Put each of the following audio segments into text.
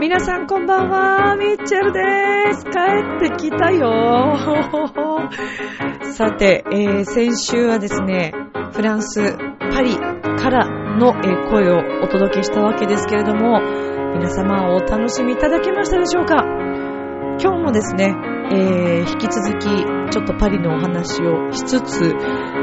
皆さんこんばんは、ミッチェルです。帰ってきたよ。さて、えー、先週はですね、フランス、パリからの、え、声をお届けしたわけですけれども、皆様お楽しみいただけましたでしょうか？今日もですね、えー、引き続きちょっとパリのお話をしつつ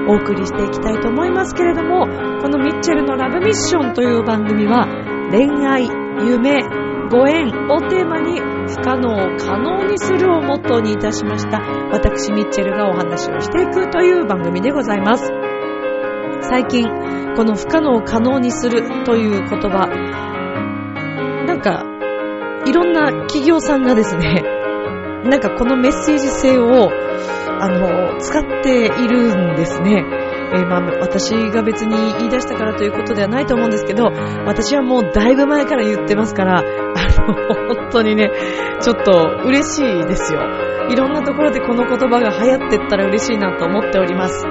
お送りしていきたいと思いますけれども、このミッチェルのラブミッションという番組は恋愛、夢、ご縁をテーマに不可能を可能にするをモットーにいたしました。私ミッチェルがお話をしていくという番組でございます。最近この不可能を可能にするという言葉なんかいろんな企業さんがですね なんかこのメッセージ性をあの使っているんですね。えー、まあ、私が別に言い出したからということではないと思うんですけど、私はもうだいぶ前から言ってますから、本当にね、ちょっと嬉しいですよ。いろんなところでこの言葉が流行ってったら嬉しいなと思っております。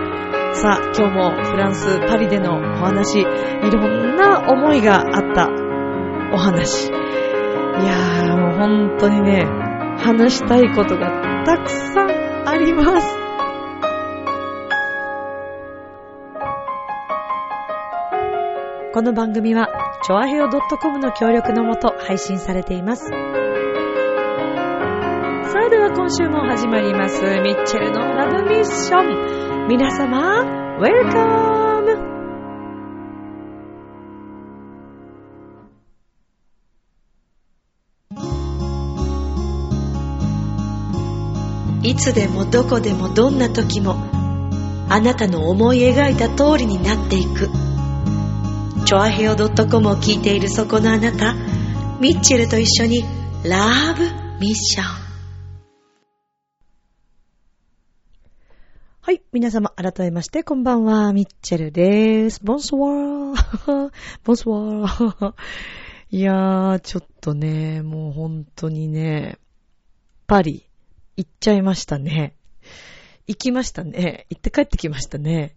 さあ、今日もフランス・パリでのお話、いろんな思いがあったお話。いやー、もう本当にね、話したいことがたくさんあります。この番組は、ちょあへよ .com の協力のもと配信されています。さあでは今週も始まります、ミッチェルのラブミッション。皆様、ウェルカムいつでもどこでもどんな時もあなたの思い描いた通りになっていくチョアヘオ .com を聞いているそこのあなた、ミッチェルと一緒にラブミッション。はい。皆様、改めまして、こんばんは。ミッチェルです。ボンソワー。ボンソワー。いやー、ちょっとね、もう本当にね、パリ、行っちゃいましたね。行きましたね。行って帰ってきましたね。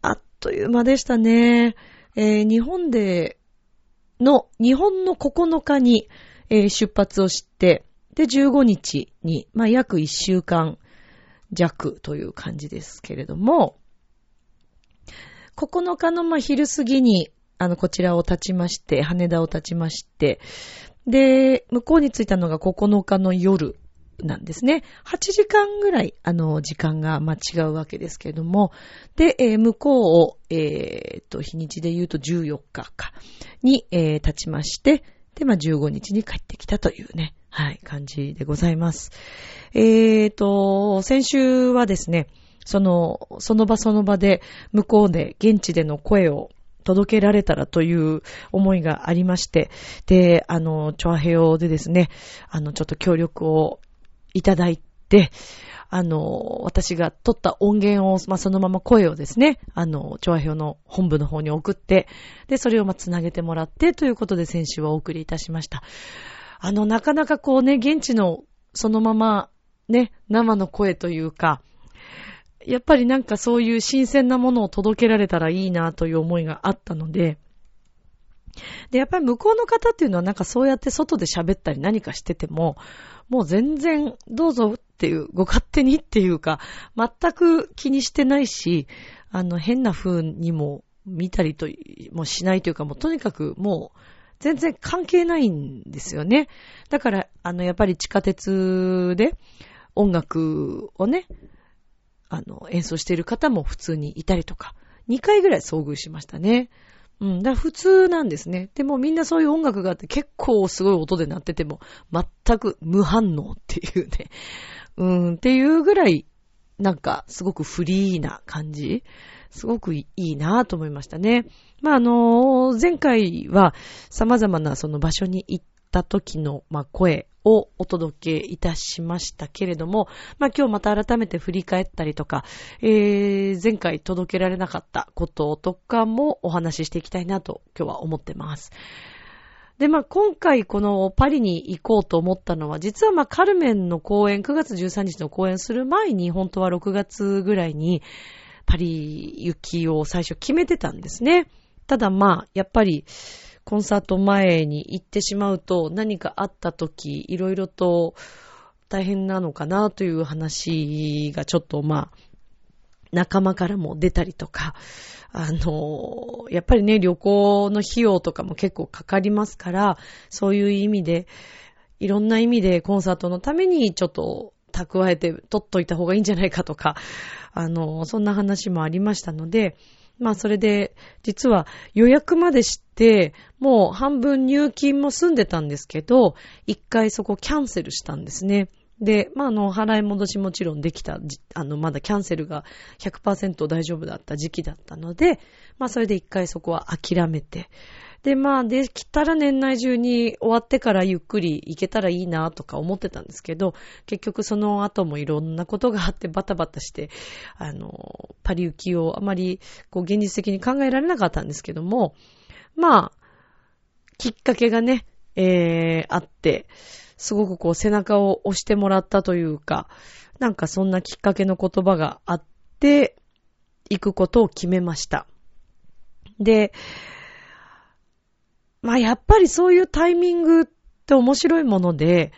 あっという間でしたね。えー、日本での、日本の9日に、えー、出発をして、で、15日に、まあ、約1週間弱という感じですけれども、9日の、ま昼過ぎに、あの、こちらを立ちまして、羽田を立ちまして、で、向こうに着いたのが9日の夜なんですね。8時間ぐらい、あの、時間が、ま違うわけですけれども、で、えー、向こうを、えー、と、日にちで言うと14日か、に、えー、立ちまして、で、まあ、15日に帰ってきたというね、はい、感じでございます。えーと、先週はですね、その、その場その場で、向こうで、現地での声を届けられたらという思いがありまして、で、あの、チョアヘオでですね、あの、ちょっと協力をいただいて、あの、私が撮った音源を、まあ、そのまま声をですね、あの、調和表の本部の方に送って、で、それをま、つなげてもらって、ということで先週はお送りいたしました。あの、なかなかこうね、現地のそのまま、ね、生の声というか、やっぱりなんかそういう新鮮なものを届けられたらいいなという思いがあったので、で、やっぱり向こうの方っていうのはなんかそうやって外で喋ったり何かしてても、もう全然どうぞっていう、ご勝手にっていうか、全く気にしてないし、あの、変な風にも見たりともしないというか、もうとにかくもう、全然関係ないんですよね。だから、あの、やっぱり地下鉄で音楽をね、あの、演奏している方も普通にいたりとか、2回ぐらい遭遇しましたね。うん。だから普通なんですね。でもみんなそういう音楽があって結構すごい音で鳴ってても全く無反応っていうね。うん、っていうぐらいなんかすごくフリーな感じ。すごくいいなぁと思いましたね。まあ、あの、前回は様々なその場所に行っった時の、まあ、声をお届けいたしましたけれども、まあ、今日また改めて振り返ったりとか、えー、前回届けられなかったこととかもお話ししていきたいなと今日は思ってます。で、まあ、今回このパリに行こうと思ったのは、実はまあ、カルメンの公演、9月13日の公演する前に、本当は6月ぐらいに、パリ行きを最初決めてたんですね。ただまあ、やっぱり、コンサート前に行ってしまうと、何かあった時、いろいろと大変なのかなという話がちょっとまあ、仲間からも出たりとか、あの、やっぱりね、旅行の費用とかも結構かかりますから、そういう意味で、いろんな意味でコンサートのためにちょっと蓄えて取っといた方がいいんじゃないかとか、あの、そんな話もありましたので、まあそれで、実は予約までして、もう半分入金も済んでたんですけど、一回そこキャンセルしたんですね。で、まあ、あの、払い戻しもちろんできた、あの、まだキャンセルが100%大丈夫だった時期だったので、まあ、それで一回そこは諦めて、で、まあ、できたら年内中に終わってからゆっくり行けたらいいなとか思ってたんですけど、結局その後もいろんなことがあってバタバタして、あの、パリ行きをあまり、こう、現実的に考えられなかったんですけども、まあ、きっかけがね、えー、あって、すごくこう背中を押してもらったというか、なんかそんなきっかけの言葉があって、行くことを決めました。で、まあやっぱりそういうタイミングって面白いもので、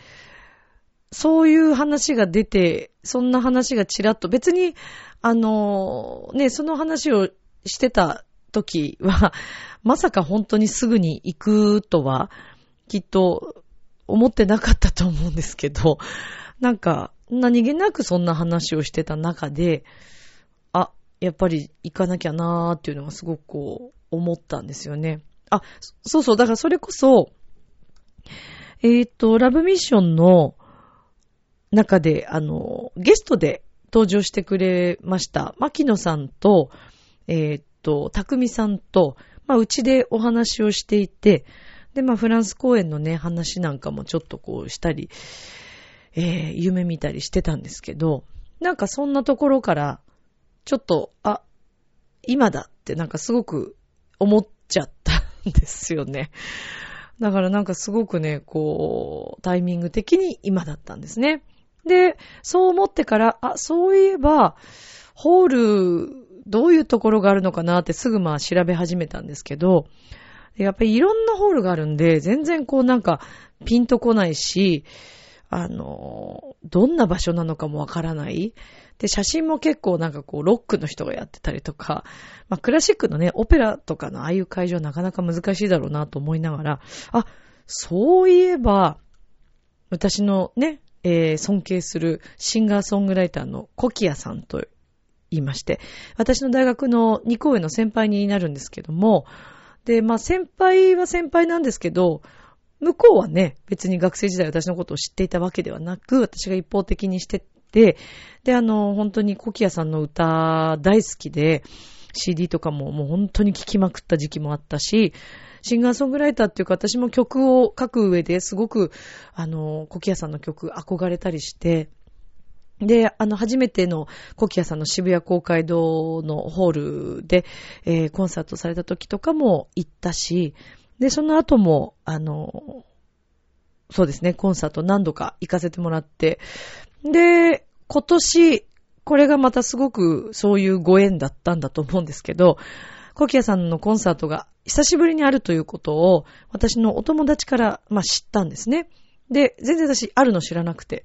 そういう話が出て、そんな話がちらっと、別に、あの、ね、その話をしてた時は、まさか本当にすぐに行くとは、きっと思ってなかったと思うんですけど、なんか、何気なくそんな話をしてた中で、あ、やっぱり行かなきゃなーっていうのがすごくこう、思ったんですよね。あ、そうそう、だからそれこそ、えっ、ー、と、ラブミッションの中で、あの、ゲストで登場してくれました、牧野さんと、えっ、ー、と、匠さんと、まあ、うちでお話をしていて、で、まあ、フランス公演のね、話なんかもちょっとこうしたり、えー、夢見たりしてたんですけど、なんかそんなところから、ちょっと、あ、今だってなんかすごく思っちゃっですよね。だからなんかすごくね、こう、タイミング的に今だったんですね。で、そう思ってから、あ、そういえば、ホール、どういうところがあるのかなってすぐまあ調べ始めたんですけど、やっぱりいろんなホールがあるんで、全然こうなんかピンとこないし、あの、どんな場所なのかもわからない。で、写真も結構なんかこう、ロックの人がやってたりとか、まあ、クラシックのね、オペラとかのああいう会場なかなか難しいだろうなと思いながら、あ、そういえば、私のね、えー、尊敬するシンガーソングライターのコキアさんと言いまして、私の大学の2校上の先輩になるんですけども、で、まあ先輩は先輩なんですけど、向こうはね、別に学生時代私のことを知っていたわけではなく、私が一方的にしてて、で、あの、本当にコキアさんの歌大好きで、CD とかももう本当に聴きまくった時期もあったし、シンガーソングライターっていうか私も曲を書く上ですごく、あの、コキアさんの曲憧れたりして、で、あの、初めてのコキアさんの渋谷公会堂のホールで、えー、コンサートされた時とかも行ったし、で、その後も、あの、そうですね、コンサート何度か行かせてもらって、で、今年、これがまたすごくそういうご縁だったんだと思うんですけど、コキアさんのコンサートが久しぶりにあるということを、私のお友達から、まあ、知ったんですね。で、全然私、あるの知らなくて。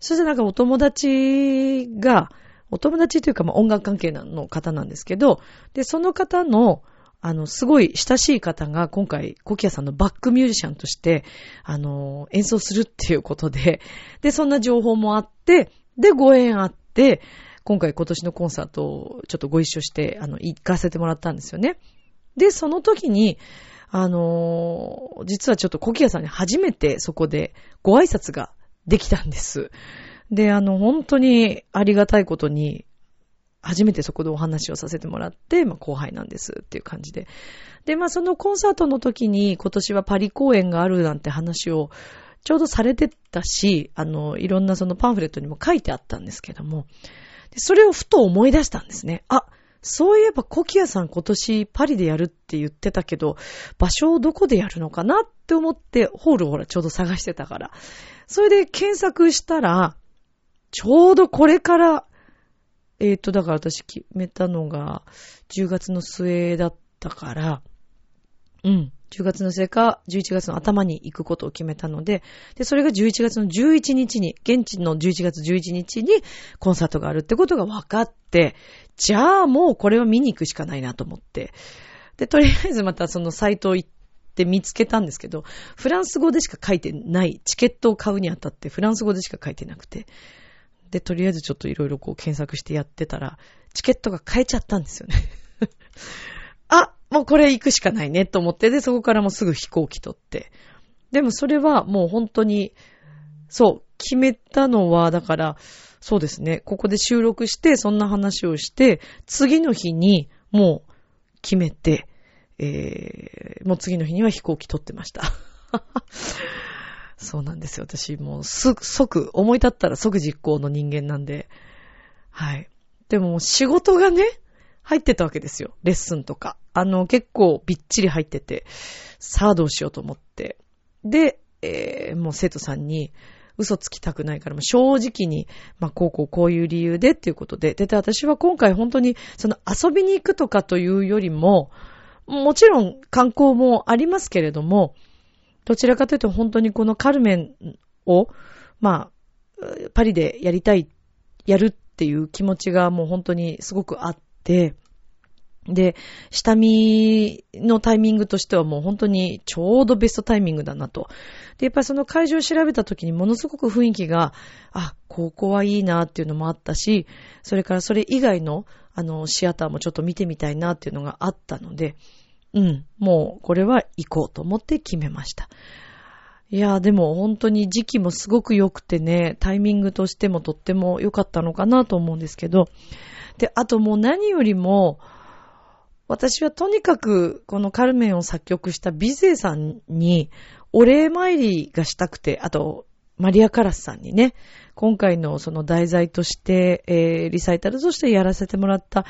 そしてなんかお友達が、お友達というかまあ音楽関係の方なんですけど、で、その方の、あの、すごい親しい方が今回、コキアさんのバックミュージシャンとして、あの、演奏するっていうことで、で、そんな情報もあって、で、ご縁あって、今回今年のコンサートをちょっとご一緒して、あの、行かせてもらったんですよね。で、その時に、あの実はちょっとコキアさんに初めてそこでご挨拶ができたんです。で、あの、本当にありがたいことに、初めてそこでお話をさせてもらって、まあ、後輩なんですっていう感じで。で、まあ、そのコンサートの時に今年はパリ公演があるなんて話をちょうどされてたし、あの、いろんなそのパンフレットにも書いてあったんですけども、それをふと思い出したんですね。あ、そういえばコキアさん今年パリでやるって言ってたけど、場所をどこでやるのかなって思って、ホールをほらちょうど探してたから。それで検索したら、ちょうどこれから、えっ、ー、と、だから私決めたのが10月の末だったから、うん。10月の末か11月の頭に行くことを決めたので、で、それが11月の11日に、現地の11月11日にコンサートがあるってことが分かって、じゃあもうこれは見に行くしかないなと思って、で、とりあえずまたそのサイトを行って見つけたんですけど、フランス語でしか書いてない、チケットを買うにあたってフランス語でしか書いてなくて、で、とりあえずちょっといろいろこう検索してやってたら、チケットが買えちゃったんですよね あもうこれ行くしかないねと思って、で、そこからもうすぐ飛行機取って。でもそれはもう本当に、そう、決めたのは、だから、そうですね、ここで収録して、そんな話をして、次の日にもう決めて、えー、もう次の日には飛行機取ってました。そうなんですよ。私もうす、即、思い立ったら即実行の人間なんで。はい。でも仕事がね、入ってたわけですよ。レッスンとか。あの、結構びっちり入ってて、さあどうしようと思って。で、えー、もう生徒さんに、嘘つきたくないから、もう正直に、まあ、こうこうこういう理由でっていうことで。で、で、私は今回本当に、その遊びに行くとかというよりも、もちろん観光もありますけれども、どちらかというと本当にこのカルメンを、まあ、パリでやりたい、やるっていう気持ちがもう本当にすごくあって、で、下見のタイミングとしてはもう本当にちょうどベストタイミングだなと。で、やっぱりその会場を調べた時にものすごく雰囲気が、あ、ここはいいなっていうのもあったし、それからそれ以外の、あの、シアターもちょっと見てみたいなっていうのがあったので、うん、もうこれは行こうと思って決めました。いやー、でも本当に時期もすごく良くてね、タイミングとしてもとっても良かったのかなと思うんですけど、で、あともう何よりも、私はとにかくこのカルメンを作曲したビゼさんにお礼参りがしたくて、あと、マリア・カラスさんにね、今回のその題材として、えー、リサイタルとしてやらせてもらった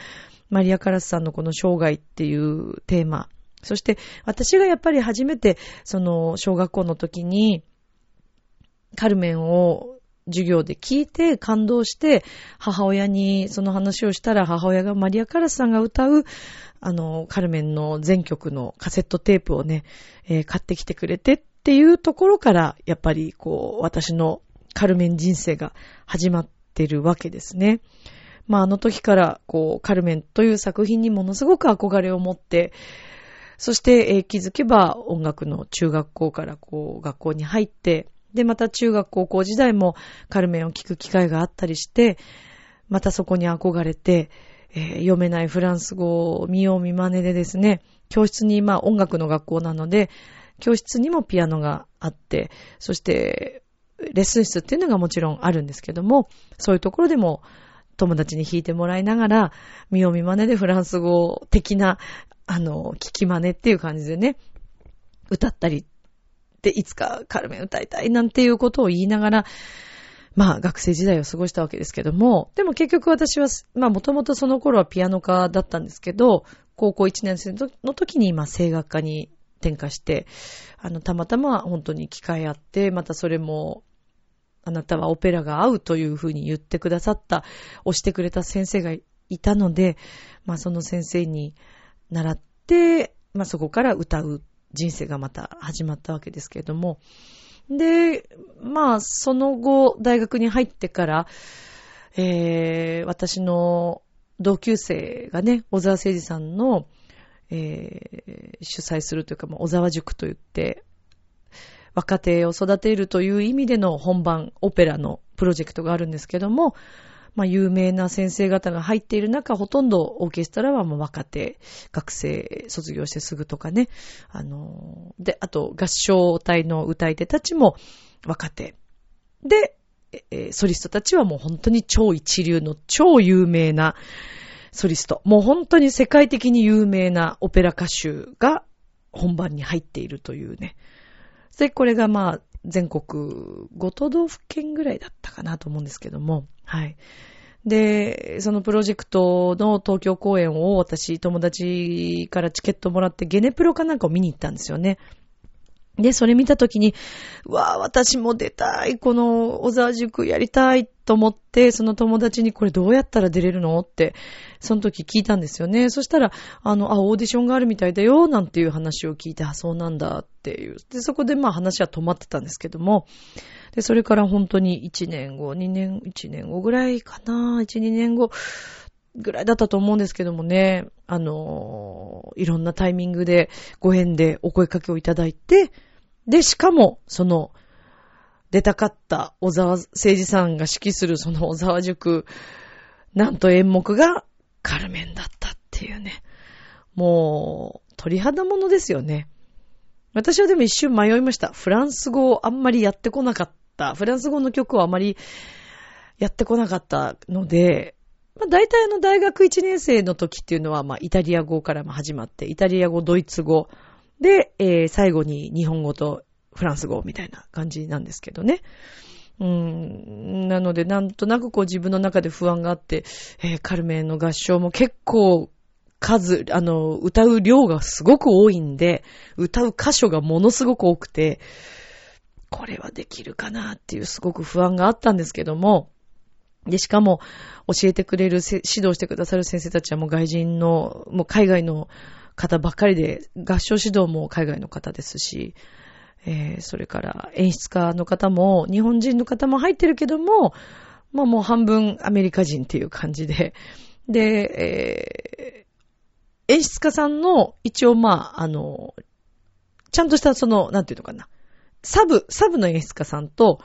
マリア・カラスさんのこの生涯っていうテーマ。そして私がやっぱり初めてその小学校の時にカルメンを授業で聞いて感動して母親にその話をしたら母親がマリア・カラスさんが歌うあの、カルメンの全曲のカセットテープをね、えー、買ってきてくれてっていうところから、やっぱりこう、私のカルメン人生が始まってるわけですね。まあ、あの時から、こう、カルメンという作品にものすごく憧れを持って、そして、えー、気づけば音楽の中学校からこう、学校に入って、で、また中学高校時代もカルメンを聴く機会があったりして、またそこに憧れて、えー、読めないフランス語を見よう見真似でですね、教室に、まあ音楽の学校なので、教室にもピアノがあって、そして、レッスン室っていうのがもちろんあるんですけども、そういうところでも友達に弾いてもらいながら、見よう見真似でフランス語的な、あの、聞き真似っていう感じでね、歌ったりで、いつかカルメン歌いたいなんていうことを言いながら、まあ学生時代を過ごしたわけですけども、でも結局私は、まあもともとその頃はピアノ科だったんですけど、高校1年生の時に今声楽科に転科して、あの、たまたま本当に機会あって、またそれも、あなたはオペラが合うというふうに言ってくださった、押してくれた先生がいたので、まあその先生に習って、まあそこから歌う人生がまた始まったわけですけれども。で、まあ、その後、大学に入ってから、えー、私の同級生がね、小沢誠二さんの、えー、主催するというか、小沢塾といって、若手を育てるという意味での本番オペラのプロジェクトがあるんですけども、まあ、有名な先生方が入っている中、ほとんどオーケストラはもう若手、学生卒業してすぐとかね、あの、で、あと合唱隊の歌い手たちも若手。で、えソリストたちはもう本当に超一流の超有名な、ソリスト。もう本当に世界的に有名なオペラ歌手が本番に入っているというね。で、これがまあ、全国5都道府県ぐらいだったかなと思うんですけども、はい。で、そのプロジェクトの東京公演を私、友達からチケットもらってゲネプロかなんかを見に行ったんですよね。で、それ見たときに、うわぁ、私も出たい、この小沢塾やりたいと思って、その友達にこれどうやったら出れるのって、その時聞いたんですよね。そしたら、あの、あ、オーディションがあるみたいだよ、なんていう話を聞いて、あ、そうなんだっていう。で、そこでまあ話は止まってたんですけども、で、それから本当に1年後、2年、1年後ぐらいかな、1、2年後、ぐらいだったと思うんですけどもね、あの、いろんなタイミングでご縁でお声かけをいただいて、で、しかも、その、出たかった小沢誠二さんが指揮するその小沢塾、なんと演目がカルメンだったっていうね。もう、鳥肌ものですよね。私はでも一瞬迷いました。フランス語をあんまりやってこなかった。フランス語の曲をあまりやってこなかったので、まあ、大体あの大学1年生の時っていうのは、まあ、イタリア語から始まって、イタリア語、ドイツ語、で、えー、最後に日本語とフランス語みたいな感じなんですけどね。うん、なので、なんとなくこう自分の中で不安があって、えー、カルメンの合唱も結構数、あの、歌う量がすごく多いんで、歌う箇所がものすごく多くて、これはできるかなっていうすごく不安があったんですけども、で、しかも教えてくれる、指導してくださる先生たちはもう外人の、もう海外の方ばっかりで、合唱指導も海外の方ですし、えー、それから演出家の方も、日本人の方も入ってるけども、まあもう半分アメリカ人っていう感じで、で、えー、演出家さんの一応まあ、あの、ちゃんとしたその、なんていうのかな、サブ、サブの演出家さんと、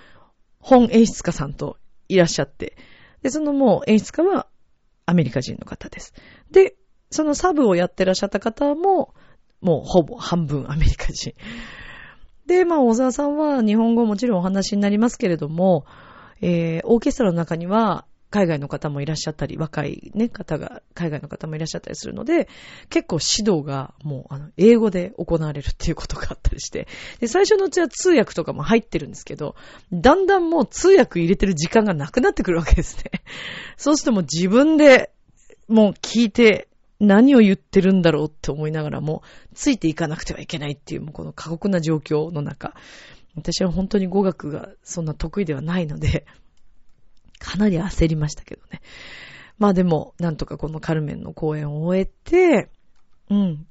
本演出家さんといらっしゃって、で、そのもう演出家はアメリカ人の方です。で、そのサブをやってらっしゃった方も、もうほぼ半分アメリカ人。で、まあ、小沢さんは日本語もちろんお話になりますけれども、えー、オーケストラの中には海外の方もいらっしゃったり、若いね、方が、海外の方もいらっしゃったりするので、結構指導がもう、あの、英語で行われるっていうことがあったりして、で、最初のうちは通訳とかも入ってるんですけど、だんだんもう通訳入れてる時間がなくなってくるわけですね。そうするともう自分で、もう聞いて、何を言ってるんだろうって思いながらも、ついていかなくてはいけないっていう、もうこの過酷な状況の中、私は本当に語学がそんな得意ではないので、かなり焦りましたけどね。まあでも、なんとかこのカルメンの公演を終えて、うん。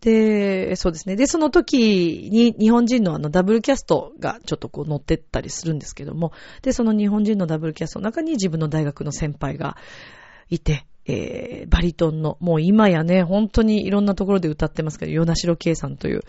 で、そうですね。で、その時に日本人のあのダブルキャストがちょっとこう乗ってったりするんですけども、で、その日本人のダブルキャストの中に自分の大学の先輩がいて、えー、バリトンの、もう今やね、本当にいろんなところで歌ってますけど、ヨナシロケイさんという、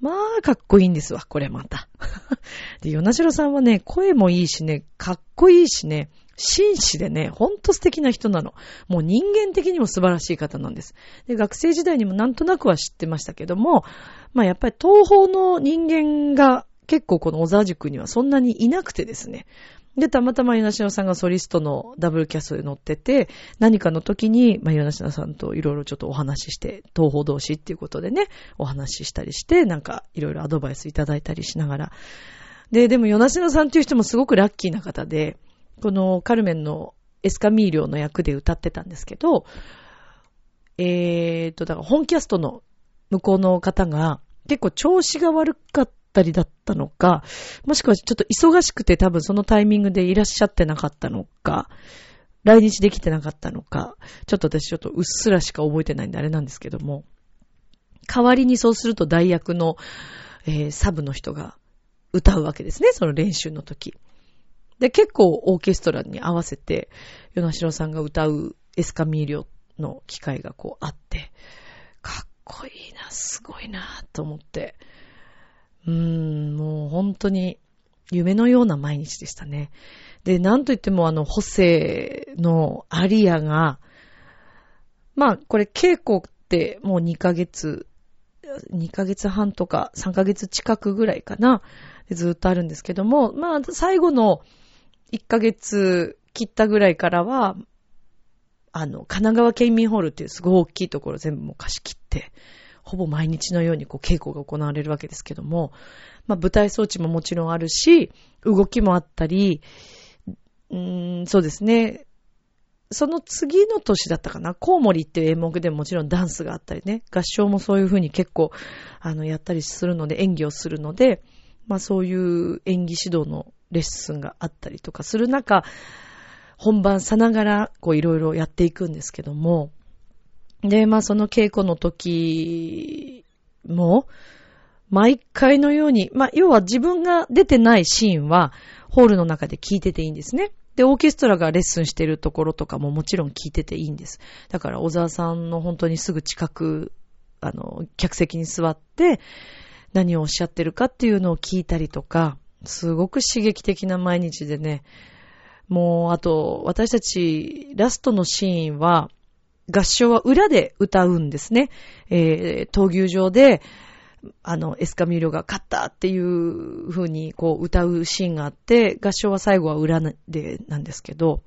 まあ、かっこいいんですわ、これまた。で、ヨナシロさんはね、声もいいしね、かっこいいしね、紳士でね、ほんと素敵な人なの。もう人間的にも素晴らしい方なんです。で、学生時代にもなんとなくは知ってましたけども、まあやっぱり東方の人間が結構この小沢塾にはそんなにいなくてですね。で、たまたまヨナシノさんがソリストのダブルキャストで乗ってて、何かの時に、まあ、ヨナシノさんといろいろちょっとお話しして、東方同士っていうことでね、お話ししたりして、なんかいろいろアドバイスいただいたりしながら。で、でもヨナシノさんっていう人もすごくラッキーな方で、このカルメンのエスカミーリョの役で歌ってたんですけど、えーと、だから本キャストの向こうの方が結構調子が悪かったったりだったのか、もしくはちょっと忙しくて多分そのタイミングでいらっしゃってなかったのか、来日できてなかったのか、ちょっと私ちょっとうっすらしか覚えてないんであれなんですけども、代わりにそうすると代役の、えー、サブの人が歌うわけですね、その練習の時。で、結構オーケストラに合わせて、ヨナシロさんが歌うエスカミーリョの機会がこうあって、かっこいいな、すごいな、と思って、うーん、もう本当に夢のような毎日でしたね。で、なんといってもあの、ホセのアリアが、まあ、これ稽古ってもう2ヶ月、2ヶ月半とか3ヶ月近くぐらいかな、ずっとあるんですけども、まあ、最後の1ヶ月切ったぐらいからは、あの、神奈川県民ホールっていうすごい大きいところ全部もう貸し切って、ほぼ毎日のようにこう稽古が行われるわけですけども、まあ舞台装置ももちろんあるし、動きもあったり、うーん、そうですね。その次の年だったかな、コウモリっていう演目でもちろんダンスがあったりね、合唱もそういう風に結構、あの、やったりするので、演技をするので、まあそういう演技指導のレッスンがあったりとかする中、本番さながら、こういろいろやっていくんですけども、で、まあその稽古の時も、毎回のように、まあ要は自分が出てないシーンは、ホールの中で聞いてていいんですね。で、オーケストラがレッスンしてるところとかももちろん聞いてていいんです。だから小沢さんの本当にすぐ近く、あの、客席に座って、何をおっしゃってるかっていうのを聞いたりとか、すごく刺激的な毎日でね、もう、あと、私たち、ラストのシーンは、合唱は裏で歌うんですね。えー、闘牛場で、あの、エスカミーロが勝ったっていう風にこう歌うシーンがあって、合唱は最後は裏でなんですけど、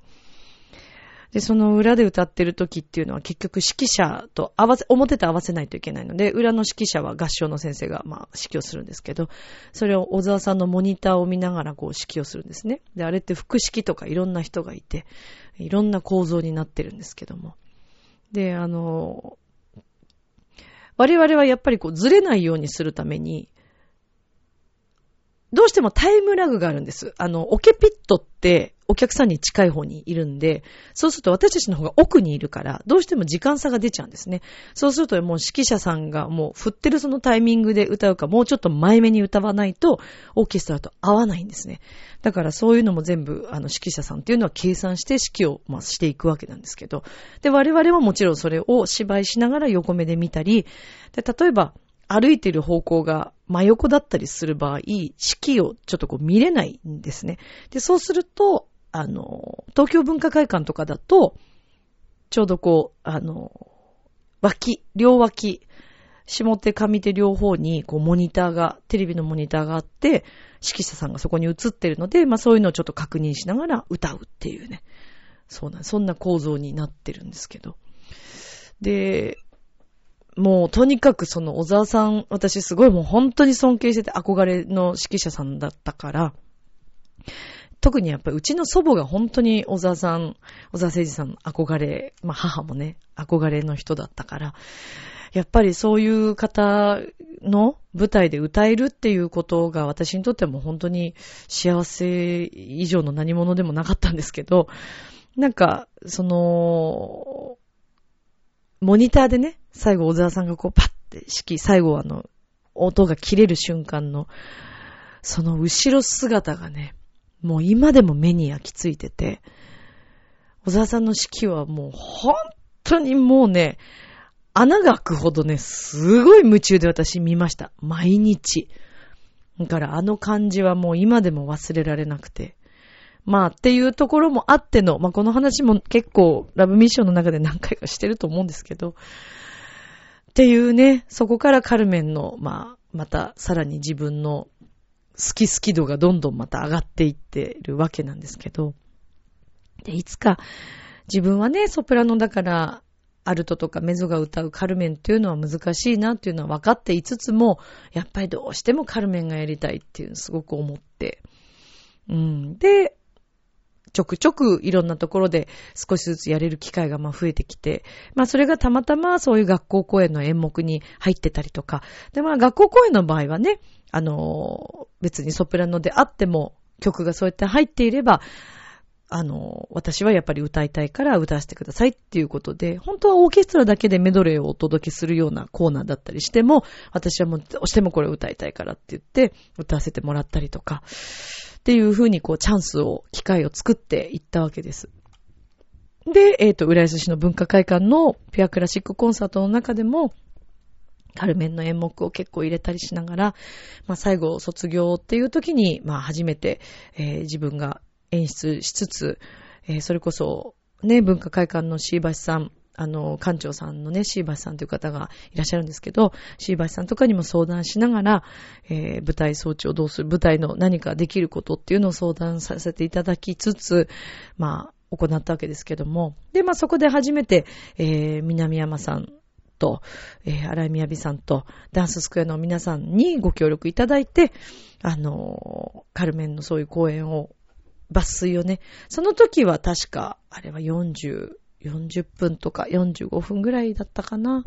で、その裏で歌ってる時っていうのは結局指揮者と合わせ、表と合わせないといけないので、裏の指揮者は合唱の先生がまあ指揮をするんですけど、それを小沢さんのモニターを見ながらこう指揮をするんですね。で、あれって副指揮とかいろんな人がいて、いろんな構造になってるんですけども。で、あの、我々はやっぱりこうずれないようにするために、どうしてもタイムラグがあるんです。あの、オケピットってお客さんに近い方にいるんで、そうすると私たちの方が奥にいるから、どうしても時間差が出ちゃうんですね。そうするともう指揮者さんがもう振ってるそのタイミングで歌うか、もうちょっと前目に歌わないと、オーケストラと合わないんですね。だからそういうのも全部、あの、指揮者さんっていうのは計算して指揮を、まあ、していくわけなんですけど。で、我々はもちろんそれを芝居しながら横目で見たり、で、例えば、歩いている方向が真横だったりする場合、式をちょっとこう見れないんですね。で、そうすると、あの、東京文化会館とかだと、ちょうどこう、あの、脇、両脇、下手上手両方に、こう、モニターが、テレビのモニターがあって、指揮者さんがそこに映ってるので、まあそういうのをちょっと確認しながら歌うっていうね。そうなん、そんな構造になってるんですけど。で、もうとにかくその小沢さん、私すごいもう本当に尊敬してて憧れの指揮者さんだったから、特にやっぱりうちの祖母が本当に小沢さん、小沢誠二さんの憧れ、まあ母もね、憧れの人だったから、やっぱりそういう方の舞台で歌えるっていうことが私にとっても本当に幸せ以上の何者でもなかったんですけど、なんか、その、モニターでね、最後小沢さんがこうパッて指揮、最後あの、音が切れる瞬間の、その後ろ姿がね、もう今でも目に焼き付いてて、小沢さんの指揮はもう本当にもうね、穴が開くほどね、すごい夢中で私見ました。毎日。だからあの感じはもう今でも忘れられなくて。まあっていうところもあっての、まあこの話も結構ラブミッションの中で何回かしてると思うんですけど、っていうね、そこからカルメンの、まあ、またさらに自分の好き好き度がどんどんまた上がっていってるわけなんですけど。で、いつか自分はね、ソプラノだから、アルトとかメゾが歌うカルメンっていうのは難しいなっていうのは分かっていつつも、やっぱりどうしてもカルメンがやりたいっていうのすごく思って。うん。で、ちょくちょくいろんなところで少しずつやれる機会がまあ増えてきて、まあそれがたまたまそういう学校公演の演目に入ってたりとか、でまあ学校公演の場合はね、あの、別にソプラノであっても曲がそうやって入っていれば、あの、私はやっぱり歌いたいから歌わせてくださいっていうことで、本当はオーケストラだけでメドレーをお届けするようなコーナーだったりしても、私はもうどうしてもこれ歌いたいからって言って歌わせてもらったりとか、っていうふうにこうチャンスを、機会を作っていったわけです。で、えっ、ー、と、浦安市の文化会館のピュアクラシックコンサートの中でも、カルメンの演目を結構入れたりしながら、まあ最後卒業っていう時に、まあ初めて、えー、自分が演出しつつ、えー、それこそね、文化会館の椎橋さん、あの、館長さんのね、椎橋さんという方がいらっしゃるんですけど、椎橋さんとかにも相談しながら、えー、舞台装置をどうする、舞台の何かできることっていうのを相談させていただきつつ、まあ、行ったわけですけども。で、まあそこで初めて、えー、南山さんと、えー、荒井みやびさんと、ダンススクエアの皆さんにご協力いただいて、あのー、カルメンのそういう公演を、抜粋をね、その時は確か、あれは40、40分とか45分ぐらいだったかな、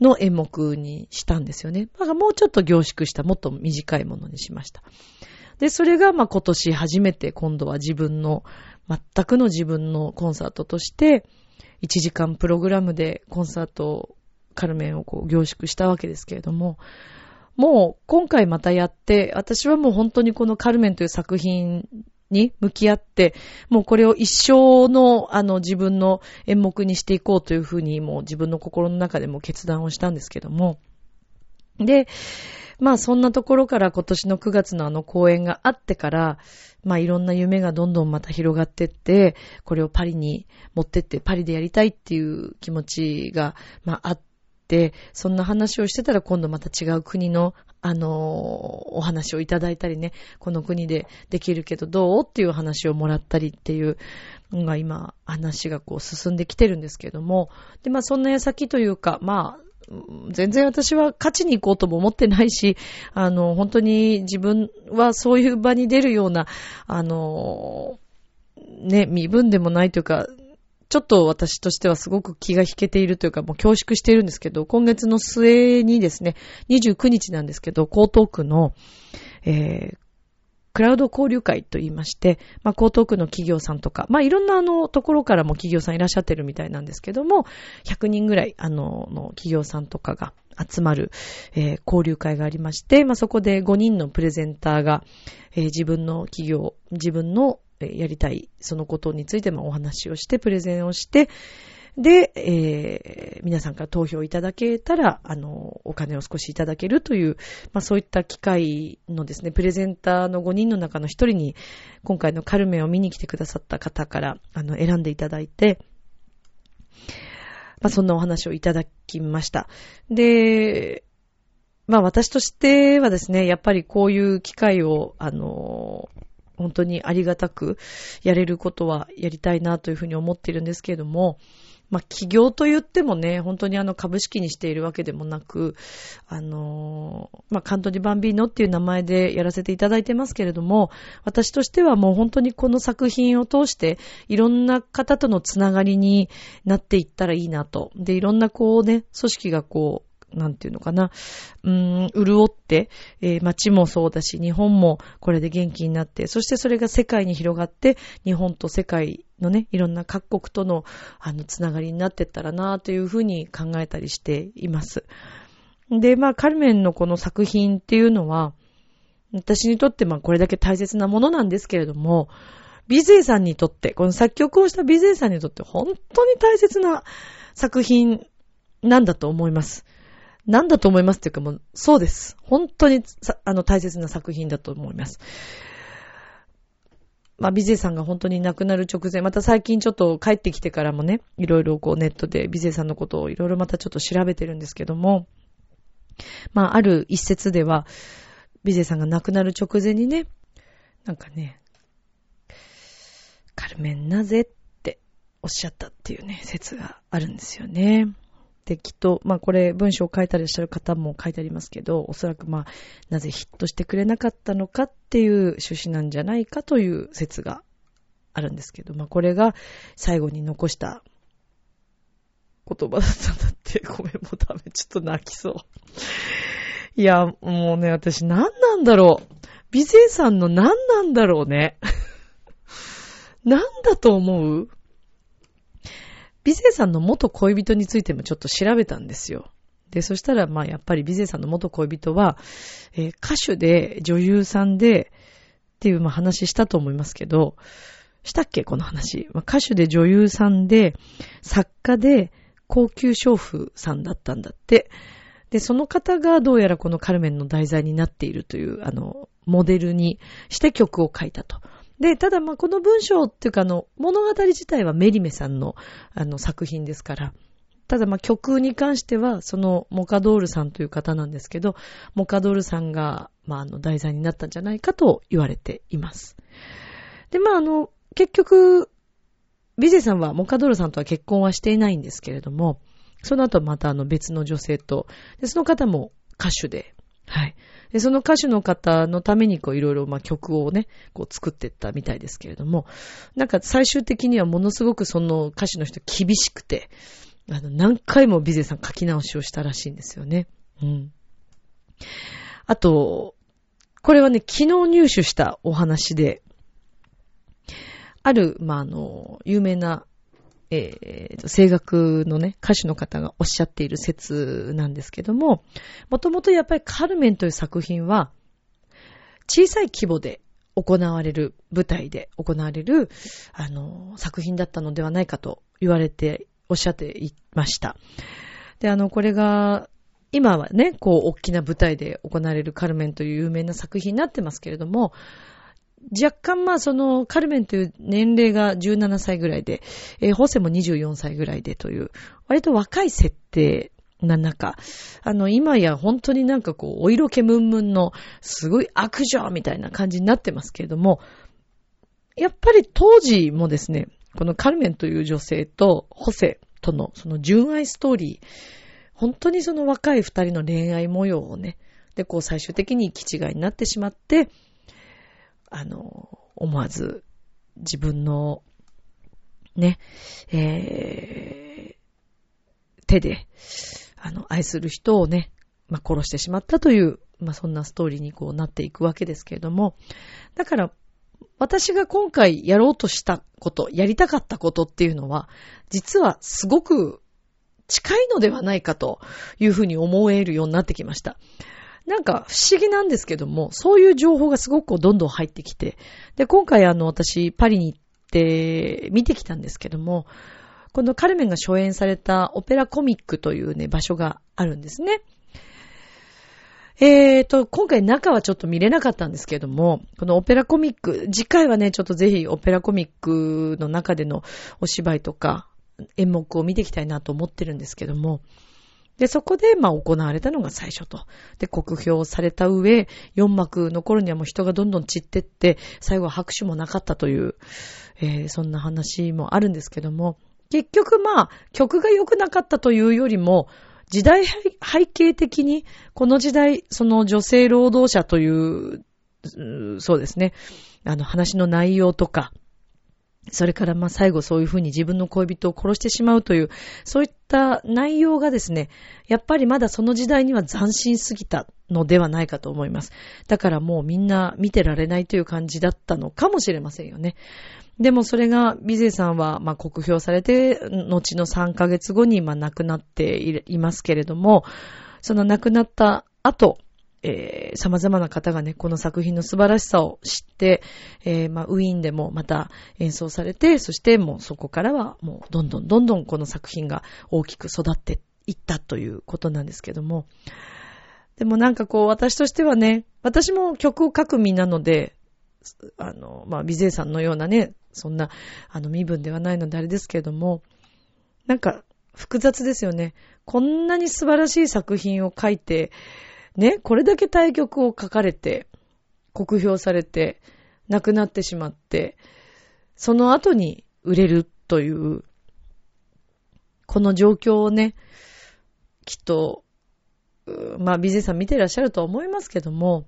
の演目にしたんですよね。だからもうちょっと凝縮した、もっと短いものにしました。で、それが、ま、今年初めて今度は自分の、全くの自分のコンサートとして、1時間プログラムでコンサートカルメンをこう凝縮したわけですけれども、もう今回またやって、私はもう本当にこのカルメンという作品に向き合って、もうこれを一生のあの自分の演目にしていこうというふうにもう自分の心の中でも決断をしたんですけども。で、まあそんなところから今年の9月のあの公演があってから、まあいろんな夢がどんどんまた広がってって、これをパリに持ってってパリでやりたいっていう気持ちが、まああって、そんな話をしてたら今度また違う国のあの、お話をいただいたりね、この国でできるけどどうっていう話をもらったりっていうのが今、話がこう進んできてるんですけども、で、まあそんな矢先というか、まあ、全然私は勝ちに行こうとも思ってないし、あの、本当に自分はそういう場に出るような、あの、ね、身分でもないというか、ちょっと私としてはすごく気が引けているというか、もう恐縮しているんですけど、今月の末にですね、29日なんですけど、江東区の、えー、クラウド交流会と言いまして、まあ、江東区の企業さんとか、まあ、いろんなあの、ところからも企業さんいらっしゃってるみたいなんですけども、100人ぐらい、あの、の企業さんとかが集まる、えー、交流会がありまして、まあ、そこで5人のプレゼンターが、えー、自分の企業、自分のやりたい、そのことについてもお話をして、プレゼンをして、で、えー、皆さんから投票いただけたら、あの、お金を少しいただけるという、まあそういった機会のですね、プレゼンターの5人の中の1人に、今回のカルメを見に来てくださった方から、あの、選んでいただいて、まあそんなお話をいただきました。で、まあ私としてはですね、やっぱりこういう機会を、あの、本当にありがたくやれることはやりたいなというふうに思っているんですけれども、まあ、企業と言ってもね、本当にあの株式にしているわけでもなく、あのー、まあ、カントリバンビーノっていう名前でやらせていただいてますけれども、私としてはもう本当にこの作品を通して、いろんな方とのつながりになっていったらいいなと。で、いろんなこうね、組織がこう、なんていうのかな、うーん、潤って、えー、街もそうだし、日本もこれで元気になって、そしてそれが世界に広がって、日本と世界のね、いろんな各国との、あの、つながりになってったらな、というふうに考えたりしています。で、まあ、カルメンのこの作品っていうのは、私にとってまあこれだけ大切なものなんですけれども、ビゼイさんにとって、この作曲をしたビゼイさんにとって本当に大切な作品なんだと思います。なんだと思いますっていうかもう、そうです。本当にあの、大切な作品だと思います。まあ、ビゼさんが本当に亡くなる直前、また最近ちょっと帰ってきてからもね、いろいろこうネットでビゼさんのことをいろいろまたちょっと調べてるんですけども、まあ、ある一節では、ビゼさんが亡くなる直前にね、なんかね、カルメンなぜ？っておっしゃったっていうね、説があるんですよね。で、きっと、まあこれ文章を書いてらっしゃる方も書いてありますけど、おそらくまあ、なぜヒットしてくれなかったのかっていう趣旨なんじゃないかという説があるんですけど、まあこれが最後に残した言葉だったんだって、ごめん、もうダメ、ちょっと泣きそう。いや、もうね、私何なんだろう。美勢さんの何なんだろうね。何だと思う？ビゼさんの元恋人についてもちょっと調べたんですよ。で、そしたら、まあ、やっぱりビゼさんの元恋人は、えー、歌手で女優さんで、っていう、まあ、話したと思いますけど、したっけこの話。まあ、歌手で女優さんで、作家で、高級娼婦さんだったんだって。で、その方がどうやらこのカルメンの題材になっているという、あの、モデルにして曲を書いたと。で、ただまあこの文章っていうかあの物語自体はメリメさんのあの作品ですから、ただまあ曲に関してはそのモカドールさんという方なんですけど、モカドールさんがまああの題材になったんじゃないかと言われています。でまああの結局ビゼさんはモカドールさんとは結婚はしていないんですけれども、その後またあの別の女性と、でその方も歌手で、はい。で、その歌手の方のためにこういろいろまあ曲をね、こう作っていったみたいですけれども、なんか最終的にはものすごくその歌手の人厳しくて、あの、何回もビゼさん書き直しをしたらしいんですよね。うん。あと、これはね、昨日入手したお話で、ある、まあ、あの、有名な、えー、声楽のね、歌手の方がおっしゃっている説なんですけども、もともとやっぱりカルメンという作品は、小さい規模で行われる、舞台で行われる、あの、作品だったのではないかと言われて、おっしゃっていました。で、あの、これが、今はね、こう、大きな舞台で行われるカルメンという有名な作品になってますけれども、若干まあそのカルメンという年齢が17歳ぐらいで、えー、ホセも24歳ぐらいでという、割と若い設定な中、あの今や本当になんかこう、お色気ムンムンのすごい悪女みたいな感じになってますけれども、やっぱり当時もですね、このカルメンという女性とホセとのその純愛ストーリー、本当にその若い二人の恋愛模様をね、で、こう最終的に行き違いになってしまって、あの、思わず自分の、ね、えー、手で、あの、愛する人をね、まあ、殺してしまったという、まあ、そんなストーリーにこうなっていくわけですけれども、だから、私が今回やろうとしたこと、やりたかったことっていうのは、実はすごく近いのではないかというふうに思えるようになってきました。なんか不思議なんですけども、そういう情報がすごくどんどん入ってきて、で、今回あの私パリに行って見てきたんですけども、このカルメンが初演されたオペラコミックというね、場所があるんですね。えーと、今回中はちょっと見れなかったんですけども、このオペラコミック、次回はね、ちょっとぜひオペラコミックの中でのお芝居とか演目を見ていきたいなと思ってるんですけども、で、そこで、まあ、行われたのが最初と。で、国評された上、4幕の頃にはもう人がどんどん散ってって、最後は拍手もなかったという、えー、そんな話もあるんですけども、結局まあ、曲が良くなかったというよりも、時代背景的に、この時代、その女性労働者という、そうですね、あの話の内容とか、それからまあ最後そういうふうに自分の恋人を殺してしまうという、そういった内容がですね、やっぱりまだその時代には斬新すぎたのではないかと思います。だからもうみんな見てられないという感じだったのかもしれませんよね。でもそれが、ビゼさんは、まあ、酷評されて、後の3ヶ月後に、まあ、亡くなっていますけれども、その亡くなった後、えー、様々な方がね、この作品の素晴らしさを知って、えー、まあ、ウィーンでもまた演奏されて、そしてもうそこからはもうどんどんどんどんこの作品が大きく育っていったということなんですけども、でもなんかこう私としてはね、私も曲を書く身なので、あの、まあ、ビゼーさんのようなね、そんな、あの、身分ではないのであれですけれども、なんか複雑ですよね。こんなに素晴らしい作品を書いて、ね、これだけ対局を書かれて、酷評されて、亡くなってしまって、その後に売れるという、この状況をね、きっと、まあ、ビゼさん見てらっしゃると思いますけども、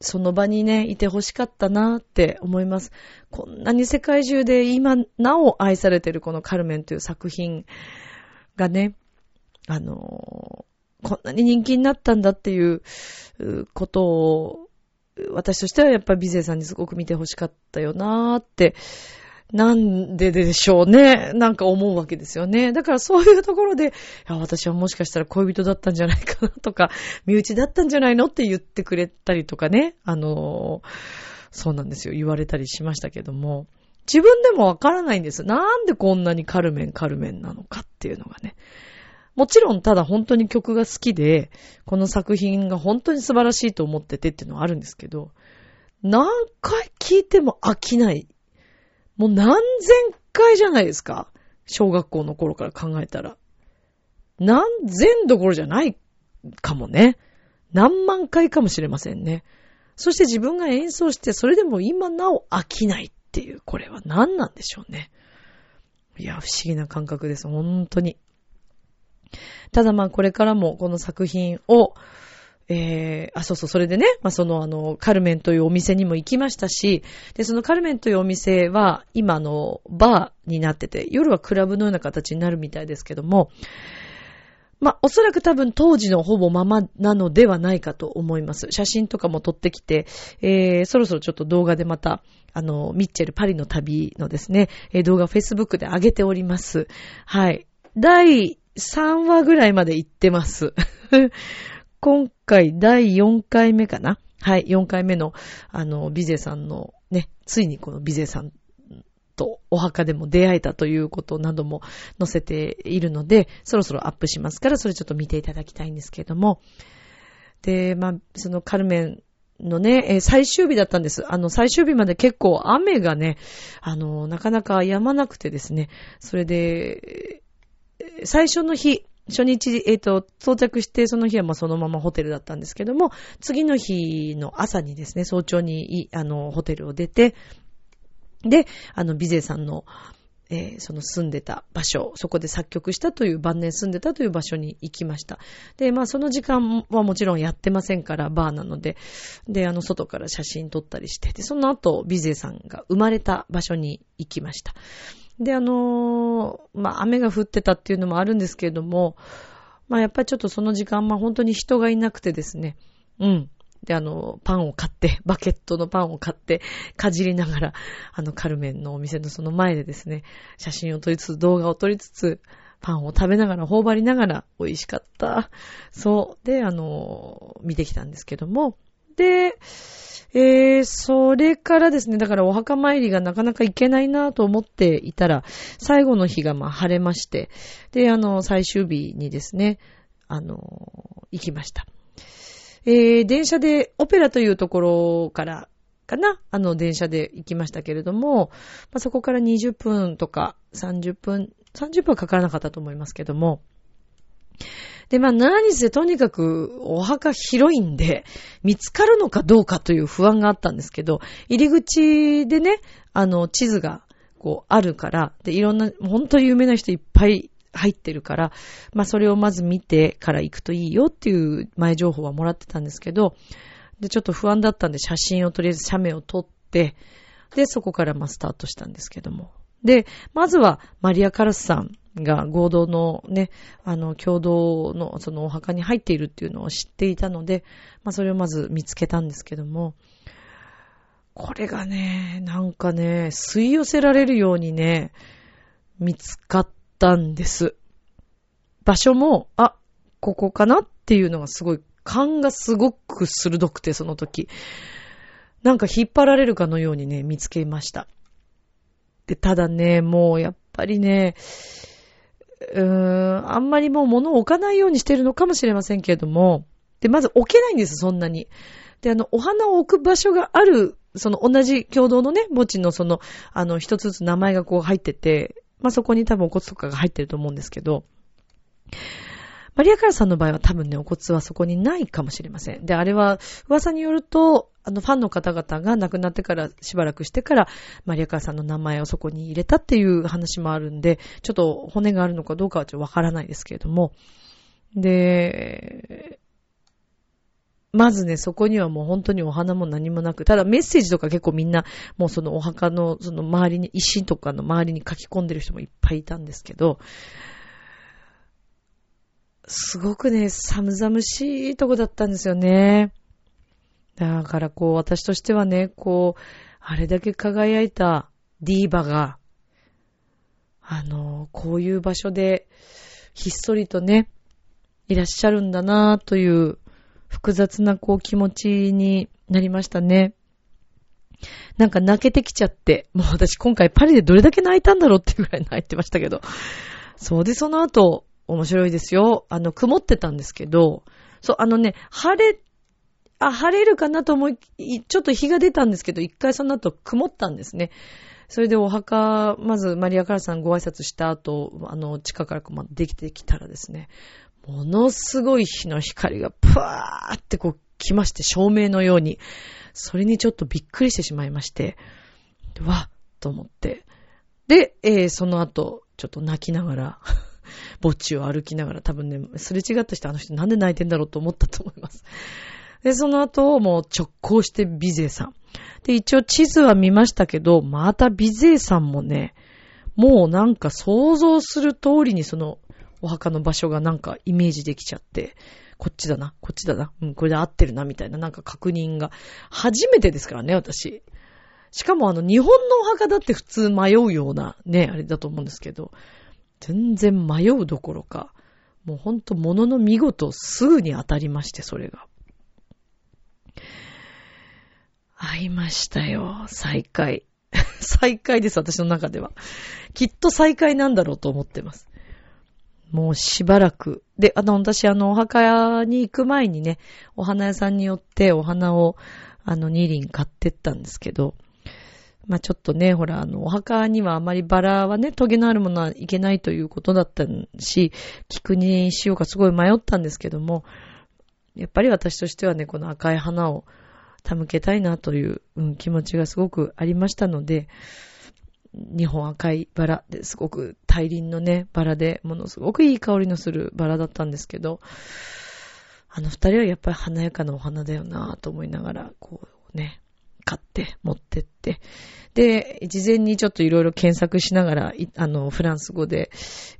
その場にね、いて欲しかったなって思います。こんなに世界中で今なお愛されてるこのカルメンという作品がね、あのこんなに人気になったんだっていうことを、私としてはやっぱりビゼさんにすごく見てほしかったよなーって、なんででしょうね。なんか思うわけですよね。だからそういうところで、いや、私はもしかしたら恋人だったんじゃないかなとか、身内だったんじゃないのって言ってくれたりとかね。あのそうなんですよ。言われたりしましたけども。自分でもわからないんです。なんでこんなにカルメンカルメンなのかっていうのがね。もちろんただ本当に曲が好きで、この作品が本当に素晴らしいと思っててっていうのはあるんですけど、何回聴いても飽きない。もう何千回じゃないですか。小学校の頃から考えたら。何千どころじゃないかもね。何万回かもしれませんね。そして自分が演奏して、それでも今なお飽きないっていう、これは何なんでしょうね。いや、不思議な感覚です。本当に。ただまあこれからもこの作品を、えー、あ、そうそう、それでね、まあ、その、あの、カルメンというお店にも行きましたし、で、そのカルメンというお店は、今、の、バーになってて、夜はクラブのような形になるみたいですけども、まあ、おそらく多分当時のほぼままなのではないかと思います。写真とかも撮ってきて、えー、そろそろちょっと動画でまた、あの、ミッチェルパリの旅のですね、え、動画を Facebook で上げております。はい。第3話ぐらいまで行ってます。今回第4回目かな？はい、4回目の、あの、ビゼさんのね、ついにこのビゼさんとお墓でも出会えたということなども載せているので、そろそろアップしますから、それちょっと見ていただきたいんですけれども。で、まあ、そのカルメンのね、え、最終日だったんです。あの、最終日まで結構雨がね、あの、なかなか止まなくてですね、それで、最初の日、初日、えっ、ー、と、到着して、その日はまあそのままホテルだったんですけども、次の日の朝にですね、早朝に、あの、ホテルを出て、で、あの、ビゼさんの、えー、その住んでた場所、そこで作曲したという、晩年住んでたという場所に行きました。で、まあその時間はもちろんやってませんから、バーなので、で、あの、外から写真撮ったりして、で、その後、ビゼさんが生まれた場所に行きました。で、あのー、まあ、雨が降ってたっていうのもあるんですけれども、まあ、やっぱりちょっとその時間、まあ、本当に人がいなくてですね、うん。で、あの、パンを買って、バケットのパンを買って、かじりながら、あの、カルメンのお店のその前でですね、写真を撮りつつ、動画を撮りつつ、パンを食べながら、頬張りながら、美味しかった。そう。で、あの、見てきたんですけども、で、えー、それからですね、だからお墓参りがなかなか行けないなと思っていたら、最後の日がまあ晴れまして、で、あの、最終日にですね、あの、行きました。えー、電車で、オペラというところからかなあの、電車で行きましたけれども、まあ、そこから20分とか30分、30分はかからなかったと思いますけども、で、まあ何せとにかくお墓広いんで、見つかるのかどうかという不安があったんですけど、入り口でね、あの、地図がこうあるから、で、いろんな、本当に有名な人いっぱい入ってるから、まあそれをまず見てから行くといいよっていう前情報はもらってたんですけど、で、ちょっと不安だったんで写真をとりあえず写メを撮って、で、そこからまあスタートしたんですけども。で、まずはマリア・カラスさんが合同のね、あの、共同のそのお墓に入っているっていうのを知っていたので、まあそれをまず見つけたんですけども、これがね、なんかね、吸い寄せられるようにね、見つかったんです。場所も、あ、ここかなっていうのがすごい、勘がすごく鋭くて、その時。なんか引っ張られるかのようにね、見つけました。で、ただね、もうやっぱりね、うーん、あんまりもう物を置かないようにしてるのかもしれませんけれども、で、まず置けないんです、そんなに。で、あの、お花を置く場所がある、その同じ共同のね、墓地のその、あの、一つずつ名前がこう入ってて、まあ、そこに多分お骨とかが入ってると思うんですけど、マリアカラさんの場合は多分ね、お骨はそこにないかもしれません。で、あれは、噂によると、あの、ファンの方々が亡くなってから、しばらくしてから、マリアカラさんの名前をそこに入れたっていう話もあるんで、ちょっと骨があるのかどうかはちょっとわからないですけれども。で、まずね、そこにはもう本当にお花も何もなく、ただメッセージとか結構みんな、もうそのお墓の、その周りに、石とかの周りに書き込んでる人もいっぱいいたんですけど、すごくね、寒々しいとこだったんですよね。だからこう、私としてはね、こう、あれだけ輝いたディーバが、あの、こういう場所で、ひっそりとね、いらっしゃるんだなという複雑なこう気持ちになりましたね。なんか泣けてきちゃって、もう私今回パリでどれだけ泣いたんだろうっていうぐらい泣いてましたけど。そうで、その後、面白いですよ。あの、曇ってたんですけど、そう、あのね、晴れ、あ、晴れるかなと思い、ちょっと日が出たんですけど、一回その後曇ったんですね。それでお墓、まずマリアカラさんご挨拶した後、あの、地下からこうできてきたらですね、ものすごい日の光がぷわーってこう来まして、照明のように。それにちょっとびっくりしてしまいまして、わっと思って。で、えー、その後、ちょっと泣きながら、墓地を歩きながら多分ね、すれ違った人あの人なんで泣いてんだろうと思ったと思います。で、その後、もう直行してビゼさん。で、一応地図は見ましたけど、またビゼさんもね、もうなんか想像する通りにそのお墓の場所がなんかイメージできちゃって、こっちだな、こっちだな、うん、これで合ってるな、みたいななんか確認が、初めてですからね、私。しかもあの、日本のお墓だって普通迷うようなね、あれだと思うんですけど、全然迷うどころか、もうほんと物の見事すぐに当たりまして、それが。会いましたよ、再会。再会です、私の中では。きっと再会なんだろうと思ってます。もうしばらく。で、あの、私、あの、お墓屋に行く前にね、お花屋さんによってお花を、あの、二輪買ってったんですけど、まあちょっとね、ほら、あの、お墓にはあまりバラはね、トゲのあるものはいけないということだったし、菊にしようかすごい迷ったんですけども、やっぱり私としてはね、この赤い花を手向けたいなという、うん、気持ちがすごくありましたので、日本赤いバラですごく大輪のね、バラで、ものすごくいい香りのするバラだったんですけど、あの二人はやっぱり華やかなお花だよなぁと思いながら、こうね、買って持ってって、で、事前にちょっといろいろ検索しながら、あの、フランス語で、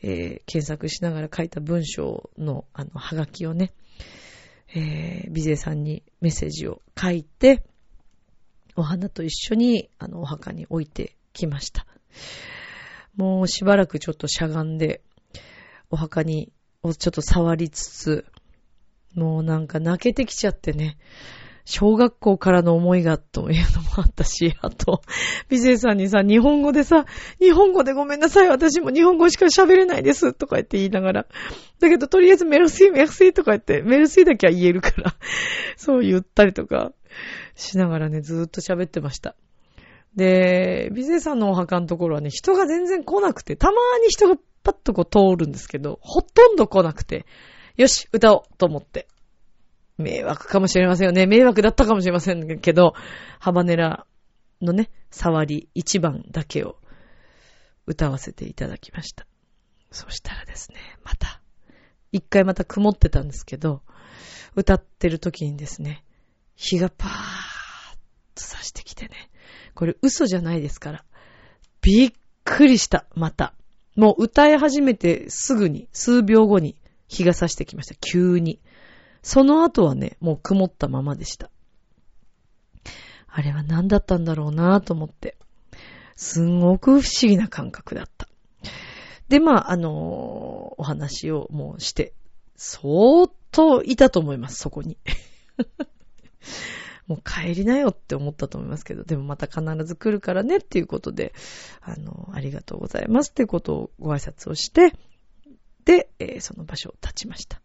えー、検索しながら書いた文章の、あの、はがきをね、えー、ビゼさんにメッセージを書いて、お花と一緒に、あの、お墓に置いてきました。もうしばらくちょっとしゃがんで、お墓に、をちょっと触りつつ、もうなんか泣けてきちゃってね、小学校からの思いがというのもあったし、あと、ビゼさんにさ、日本語でさ、日本語でごめんなさい、私も日本語しか喋れないです、とか言って言いながら。だけど、とりあえずメルシー、メルシーとか言って、メルシーだけは言えるから、そう言ったりとかしながらね、ずーっと喋ってました。で、ビゼさんのお墓のところはね、人が全然来なくて、たまーに人がパッとこう通るんですけど、ほとんど来なくて、よし、歌おうと思って。迷惑かもしれませんよね。迷惑だったかもしれませんけど、ハバネラのね、触り一番だけを歌わせていただきました。そしたらですね、また、一回また曇ってたんですけど、歌ってる時にですね、日がパーッと差してきてね、これ嘘じゃないですから、びっくりした、また。もう歌い始めてすぐに、数秒後に日が差してきました、急に。その後はね、もう曇ったままでした。あれは何だったんだろうなぁと思って。すんごく不思議な感覚だった。で、まあ、あの、お話をもうして、相当いたと思います、そこに。もう帰りなよって思ったと思いますけど、でもまた必ず来るからねっていうことで、あの、ありがとうございますってことをご挨拶をして、で、えー、その場所を立ちました。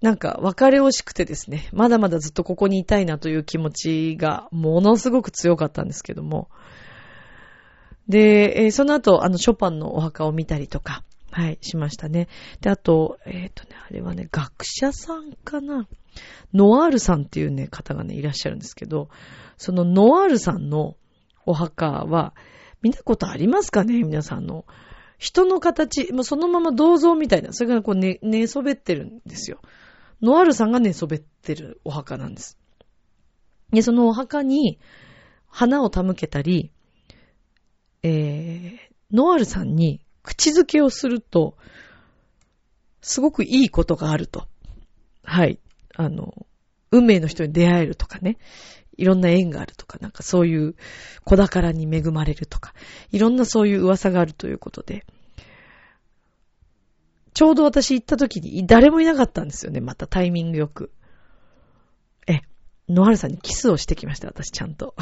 なんか別れ惜しくてですね、まだまだずっとここにいたいなという気持ちがものすごく強かったんですけども。で、えー、その後、あの、ショパンのお墓を見たりとか、はい、しましたね。で、あと、えっ、ー、とね、あれはね、学者さんかな？ノワールさんっていうね、方がね、いらっしゃるんですけど、そのノワールさんのお墓は、見たことありますかね？皆さんの。人の形、もうそのまま銅像みたいな、それがこう寝、寝そべってるんですよ。ノアルさんが寝そべってるお墓なんです。で、そのお墓に花を手向けたり、えー、ノアルさんに口づけをすると、すごくいいことがあると。はい。あの、運命の人に出会えるとかね。いろんな縁があるとか、なんかそういう子宝に恵まれるとか、いろんなそういう噂があるということで、ちょうど私行った時に誰もいなかったんですよね。またタイミングよく。え、野原さんにキスをしてきました、私ちゃんと。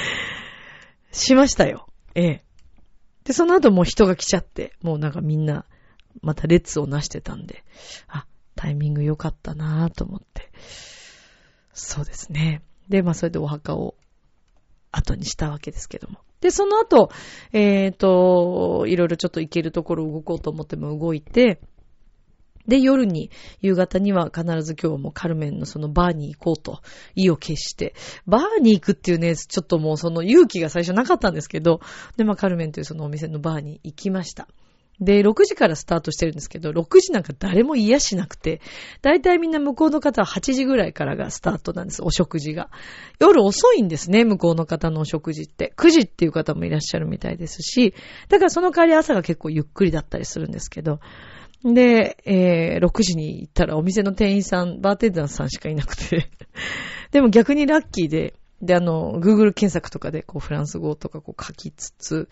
しましたよ。ええ。で、その後もう人が来ちゃって、もうなんかみんな、また列をなしてたんで、あ、タイミング良かったなぁと思って。そうですね。で、まあそれでお墓を後にしたわけですけども。で、その後、えっ、ー、と、いろいろちょっと行けるところ動こうと思っても動いて、で、夜に、夕方には必ず今日もカルメンのそのバーに行こうと、意を決して、バーに行くっていうね、ちょっともうその勇気が最初なかったんですけど、で、まあカルメンというそのお店のバーに行きました。で、6時からスタートしてるんですけど、6時なんか誰も癒しなくて、だいたいみんな向こうの方は8時ぐらいからがスタートなんです、お食事が。夜遅いんですね、向こうの方のお食事って。9時っていう方もいらっしゃるみたいですし、だからその代わり朝が結構ゆっくりだったりするんですけど、で、えー、6時に行ったらお店の店員さん、バーテンダーさんしかいなくて でも逆にラッキーで、で、あの、Google 検索とかで、こう、フランス語とかこう書きつつ、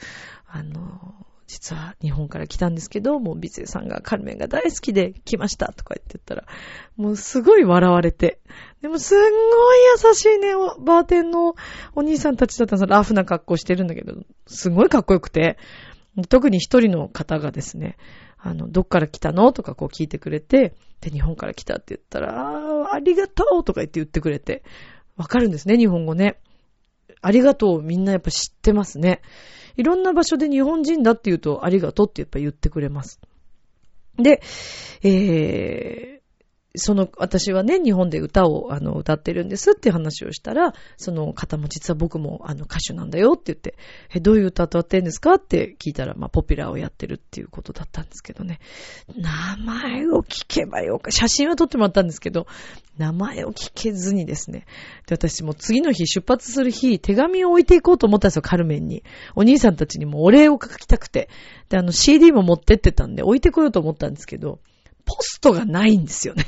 あの、実は日本から来たんですけど、もう美声さんがカルメンが大好きで来ましたとか言ってたら、もうすごい笑われて。でもすんごい優しいね、バーテンのお兄さんたちだったんですラフな格好してるんだけど、すごいかっこよくて、特に一人の方がですね、あの、どっから来たのとかこう聞いてくれて、で、日本から来たって言ったら、ああ、ありがとうとか言って言ってくれて、わかるんですね、日本語ね。ありがとうみんなやっぱ知ってますね。いろんな場所で日本人だって言うと、ありがとうってやっぱ言ってくれます。で、えー、その、私はね、日本で歌を、あの、歌ってるんですって話をしたら、その方も実は僕も、あの、歌手なんだよって言って、え、どういう歌歌ってんですかって聞いたら、まあ、ポピュラーをやってるっていうことだったんですけどね。名前を聞けばよか、写真は撮ってもらったんですけど、名前を聞けずにですね。で、私も次の日、出発する日、手紙を置いていこうと思ったんですよ、カルメンに。お兄さんたちにもお礼を書きたくて。で、あの、CD も持ってってたんで、置いてこようと思ったんですけど、ポストがないんですよね。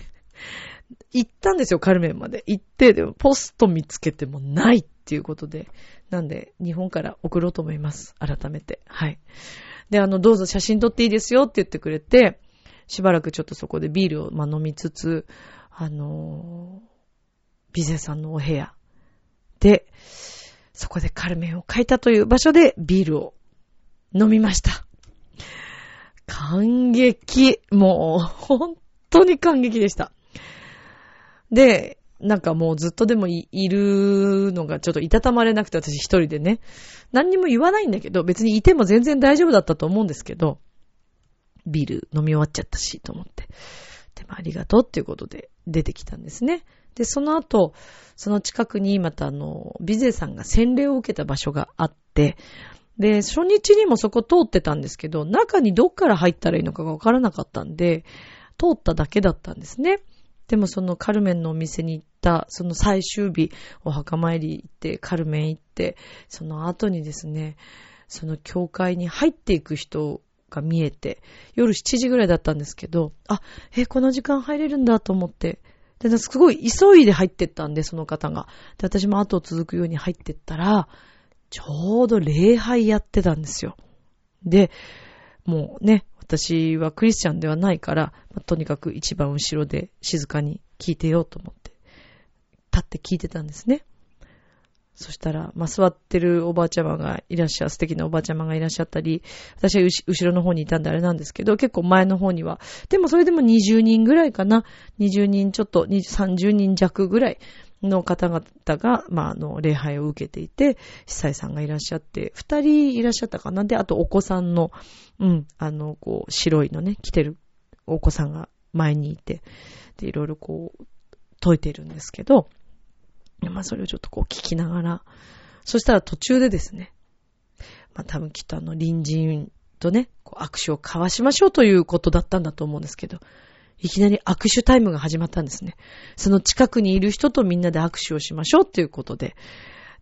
行ったんですよ、カルメンまで。行って、でもポスト見つけてもないっていうことで。なんで、日本から送ろうと思います。改めて。はい。で、あの、どうぞ写真撮っていいですよって言ってくれて、しばらくちょっとそこでビールを、ま、飲みつつ、あのー、ビゼさんのお部屋で、そこでカルメンを書いたという場所でビールを飲みました。感激。もう、本当に感激でした。で、なんかもうずっとでもいるのがちょっといたたまれなくて私一人でね。何にも言わないんだけど、別にいても全然大丈夫だったと思うんですけど、ビール飲み終わっちゃったし、と思って。でもありがとうっていうことで出てきたんですね。で、その後、その近くにまたあの、ビゼさんが洗礼を受けた場所があって、で、初日にもそこ通ってたんですけど、中にどっから入ったらいいのかがわからなかったんで、通っただけだったんですね。でもそのカルメンのお店に行った、その最終日、お墓参り行って、カルメン行って、その後にですね、その教会に入っていく人が見えて、夜7時ぐらいだったんですけど、あ、え、この時間入れるんだと思って、で、すごい急いで入ってったんで、その方が。で、私も後を続くように入ってったら、ちょうど礼拝やってたんですよ。で、もうね、私はクリスチャンではないから、まあ、とにかく一番後ろで静かに聞いてようと思って、立って聞いてたんですね。そしたら、まあ、座ってるおばあちゃまがいらっしゃ、素敵なおばあちゃまがいらっしゃったり、私は後ろの方にいたんであれなんですけど、結構前の方には、でもそれでも20人ぐらいかな、20人ちょっと、30人弱ぐらいの方々が、まあ、あの、礼拝を受けていて、司祭さんがいらっしゃって、二人いらっしゃったかな。で、あとお子さんの、うん、あの、こう、白いのね、着てるお子さんが前にいて、で、いろいろこう、解いてるんですけど、まあ、それをちょっとこう聞きながら、そしたら途中でですね、まあ、多分きっとあの、隣人とね、こう握手を交わしましょうということだったんだと思うんですけど、いきなり握手タイムが始まったんですね。その近くにいる人とみんなで握手をしましょうっていうことで。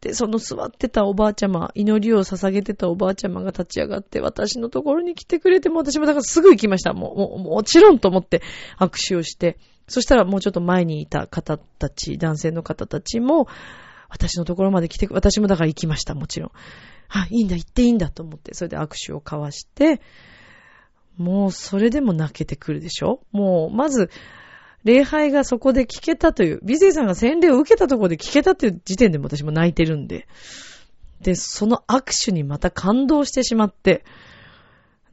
で、その座ってたおばあちゃま、祈りを捧げてたおばあちゃまが立ち上がって、私のところに来てくれても、私もだからすぐ行きました。もう、も、もちろんと思って握手をして、そしたらもうちょっと前にいた方たち、男性の方たちも、私のところまで来て、私もだから行きました、もちろん。あ、いいんだ、行っていいんだと思って、それで握手を交わして、もうそれでも泣けてくるでしょ？もう、まず、礼拝がそこで聞けたという、ビゼイさんが洗礼を受けたところで聞けたという時点でも私も泣いてるんで。で、その握手にまた感動してしまって、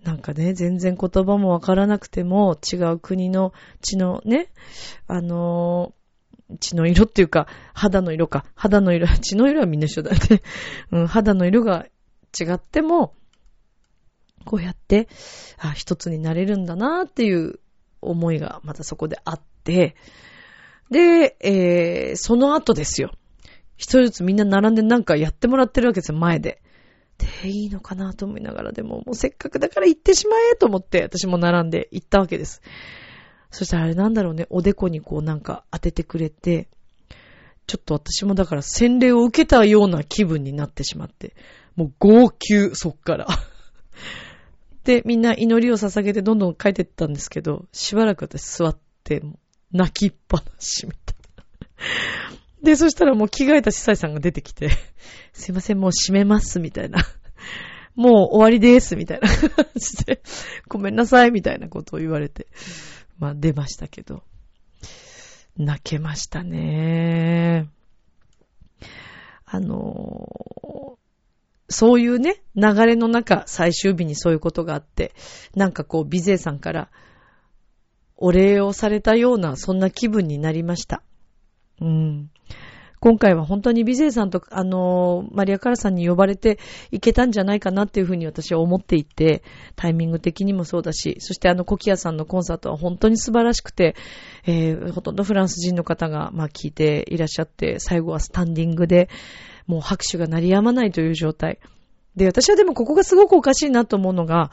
なんかね、全然言葉もわからなくても、違う国の血のね、あの、血の色っていうか、肌の色か。肌の色、血の色はみんな一緒だね。うん、肌の色が違っても、こうやって、あ、一つになれるんだなっていう思いがまたそこであって、で、えー、その後ですよ。一人ずつみんな並んでなんかやってもらってるわけですよ、前で。で、いいのかなと思いながら、でももうせっかくだから行ってしまえと思って、私も並んで行ったわけです。そしたらあれなんだろうね、おでこにこうなんか当ててくれて、ちょっと私もだから洗礼を受けたような気分になってしまって、もう号泣、そっから。で、みんな祈りを捧げてどんどん帰ってったんですけど、しばらく私座って、泣きっぱなしみたいな。で、そしたらもう着替えた司祭さんが出てきて、すいません、もう閉めます、みたいな。もう終わりです、みたいな感じで、ごめんなさい、みたいなことを言われて、まあ出ましたけど、泣けましたね。あのそういうね、流れの中、最終日にそういうことがあって、なんかこう、美勢さんから、お礼をされたような、そんな気分になりました。うん。今回は本当に美勢さんと、あの、マリアカラさんに呼ばれていけたんじゃないかなっていうふうに私は思っていて、タイミング的にもそうだし、そしてあの、コキアさんのコンサートは本当に素晴らしくて、えー、ほとんどフランス人の方が、まあ、聞いていらっしゃって、最後はスタンディングで、もう拍手が鳴り止まないという状態。で、私はでもここがすごくおかしいなと思うのが、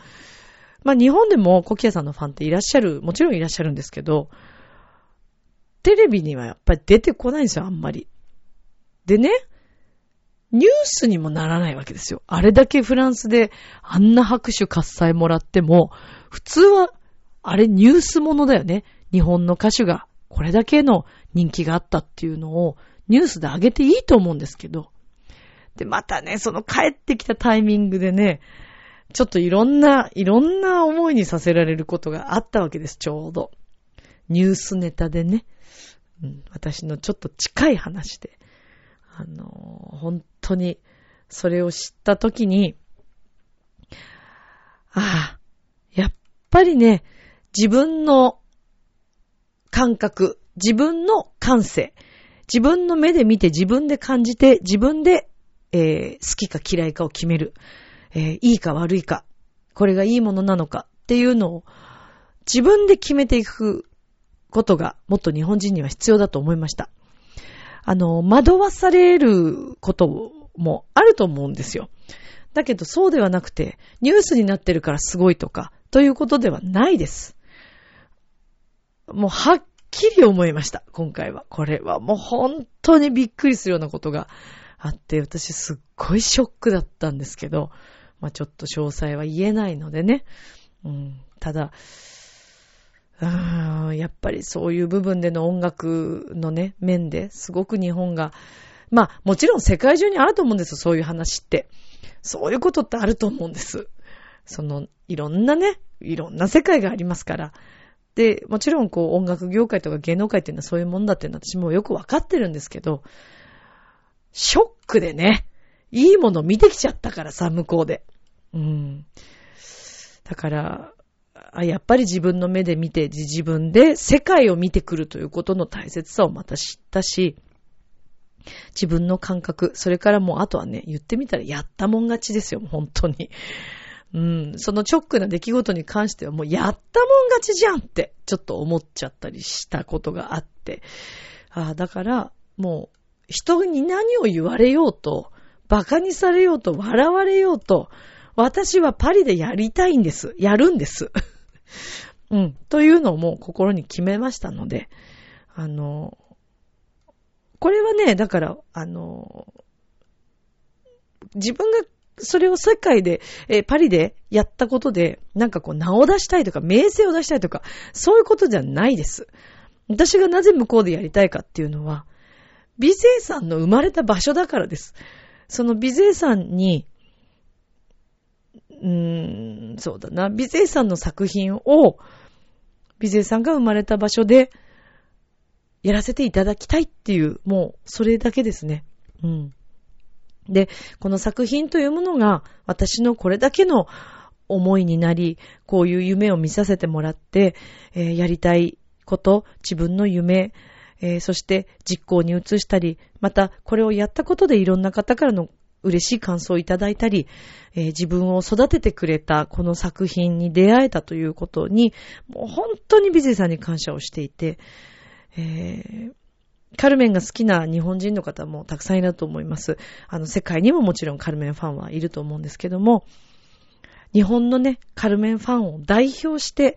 まあ日本でもコキアさんのファンっていらっしゃる、もちろんいらっしゃるんですけど、テレビにはやっぱり出てこないんですよ、あんまり。でね、ニュースにもならないわけですよ。あれだけフランスであんな拍手喝采もらっても、普通は、あれニュースものだよね。日本の歌手がこれだけの人気があったっていうのをニュースで上げていいと思うんですけど、で、またね、その帰ってきたタイミングでね、ちょっといろんな、いろんな思いにさせられることがあったわけです、ちょうど。ニュースネタでね。うん、私のちょっと近い話で。あの本当に、それを知ったときに、ああ、やっぱりね、自分の感覚、自分の感性、自分の目で見て自分で感じて自分でえー、好きか嫌いかを決める。えー、いいか悪いか。これがいいものなのかっていうのを自分で決めていくことがもっと日本人には必要だと思いました。あの、惑わされることもあると思うんですよ。だけどそうではなくて、ニュースになってるからすごいとか、ということではないです。もうはっきり思いました、今回は。これはもう本当にびっくりするようなことがあって、私すっごいショックだったんですけど、まあちょっと詳細は言えないのでね。うん、ただ、やっぱりそういう部分での音楽のね、面ですごく日本が、まあもちろん世界中にあると思うんですよ、そういう話って。そういうことってあると思うんです。その、いろんなね、いろんな世界がありますから。で、もちろんこう音楽業界とか芸能界っていうのはそういうもんだっていうのは私もよくわかってるんですけど、ショックでね、いいもの見てきちゃったからさ、向こうで。うん。だから、やっぱり自分の目で見て、自分で世界を見てくるということの大切さをまた知ったし、自分の感覚、それからもうあとはね、言ってみたらやったもん勝ちですよ、本当に。うん、そのチョックな出来事に関してはもうやったもん勝ちじゃんって、ちょっと思っちゃったりしたことがあって。ああ、だから、もう、人に何を言われようと、馬鹿にされようと、笑われようと、私はパリでやりたいんです。やるんです。うん。というのをもう心に決めましたので、あの、これはね、だから、あの、自分がそれを世界で、えパリでやったことで、なんかこう名を出したいとか、名声を出したいとか、そういうことじゃないです。私がなぜ向こうでやりたいかっていうのは、美勢さんの生まれた場所だからです。その美勢さんに、うーん、そうだな、美勢さんの作品を、美勢さんが生まれた場所で、やらせていただきたいっていう、もう、それだけですね。うん。で、この作品というものが、私のこれだけの思いになり、こういう夢を見させてもらって、えー、やりたいこと、自分の夢、えー、そして実行に移したり、またこれをやったことでいろんな方からの嬉しい感想をいただいたり、えー、自分を育ててくれたこの作品に出会えたということに、もう本当にビゼさんに感謝をしていて、えー、カルメンが好きな日本人の方もたくさんいると思います。あの、世界にももちろんカルメンファンはいると思うんですけども、日本のね、カルメンファンを代表して、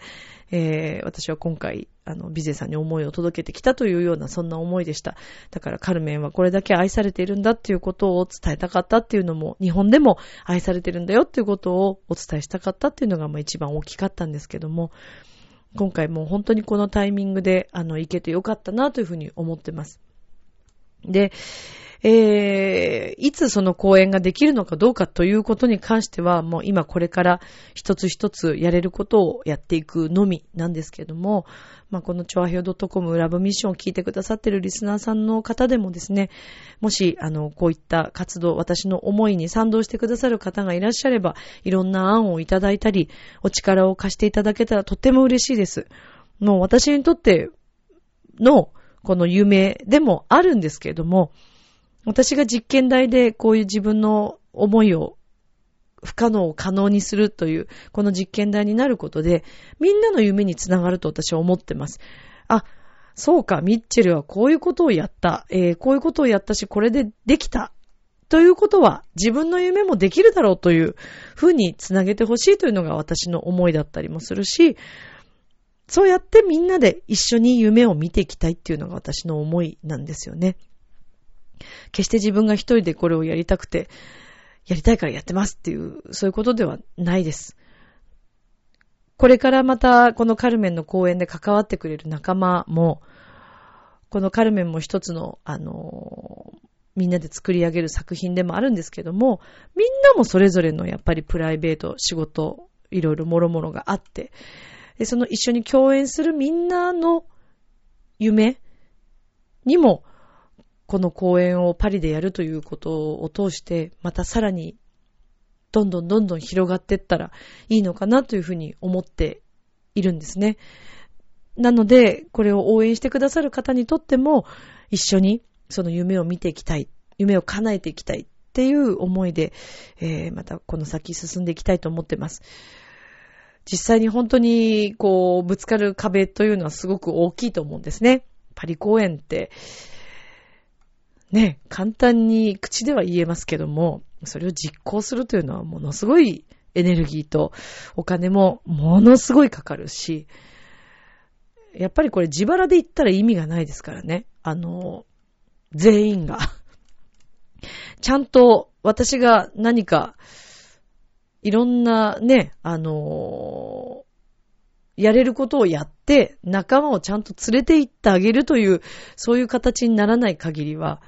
えー、私は今回、あの、ビゼさんに思いを届けてきたというような、そんな思いでした。だからカルメンはこれだけ愛されているんだっていうことを伝えたかったっていうのも、日本でも愛されてるんだよっていうことをお伝えしたかったっていうのが、まあ一番大きかったんですけども、今回も本当にこのタイミングで、あの、行けてよかったなというふうに思ってます。で、えー、いつその公演ができるのかどうかということに関しては、もう今これから一つ一つやれることをやっていくのみなんですけども、まあ、このチョアヘオ .com ラブミッションを聞いてくださっているリスナーさんの方でもですね、もし、あの、こういった活動、私の思いに賛同してくださる方がいらっしゃれば、いろんな案をいただいたり、お力を貸していただけたらとっても嬉しいです。もう私にとっての、この夢でもあるんですけれども、私が実験台でこういう自分の思いを不可能を可能にするという、この実験台になることで、みんなの夢につながると私は思ってます。あ、そうか、ミッチェルはこういうことをやった。えー、こういうことをやったし、これでできた。ということは、自分の夢もできるだろうというふうにつなげてほしいというのが私の思いだったりもするし、そうやってみんなで一緒に夢を見ていきたいっていうのが私の思いなんですよね。決して自分が一人でこれをやりたくて、やりたいからやってますっていう、そういうことではないです。これからまたこのカルメンの公演で関わってくれる仲間も、このカルメンも一つの、あの、みんなで作り上げる作品でもあるんですけども、みんなもそれぞれのやっぱりプライベート、仕事、いろいろもろもろがあって、でその一緒に共演するみんなの夢にもこの公演をパリでやるということを通して、またさらに、どんどんどんどん広がっていったらいいのかなというふうに思っているんですね。なので、これを応援してくださる方にとっても、一緒にその夢を見ていきたい、夢を叶えていきたいっていう思いで、えー、またこの先進んでいきたいと思ってます。実際に本当に、こう、ぶつかる壁というのはすごく大きいと思うんですね。パリ公演って、ね、簡単に口では言えますけども、それを実行するというのはものすごいエネルギーとお金もものすごいかかるし、やっぱりこれ自腹で言ったら意味がないですからね。あの、全員が。ちゃんと私が何か、いろんなね、あのやれることをやって、仲間をちゃんと連れて行ってあげるという、そういう形にならない限りは、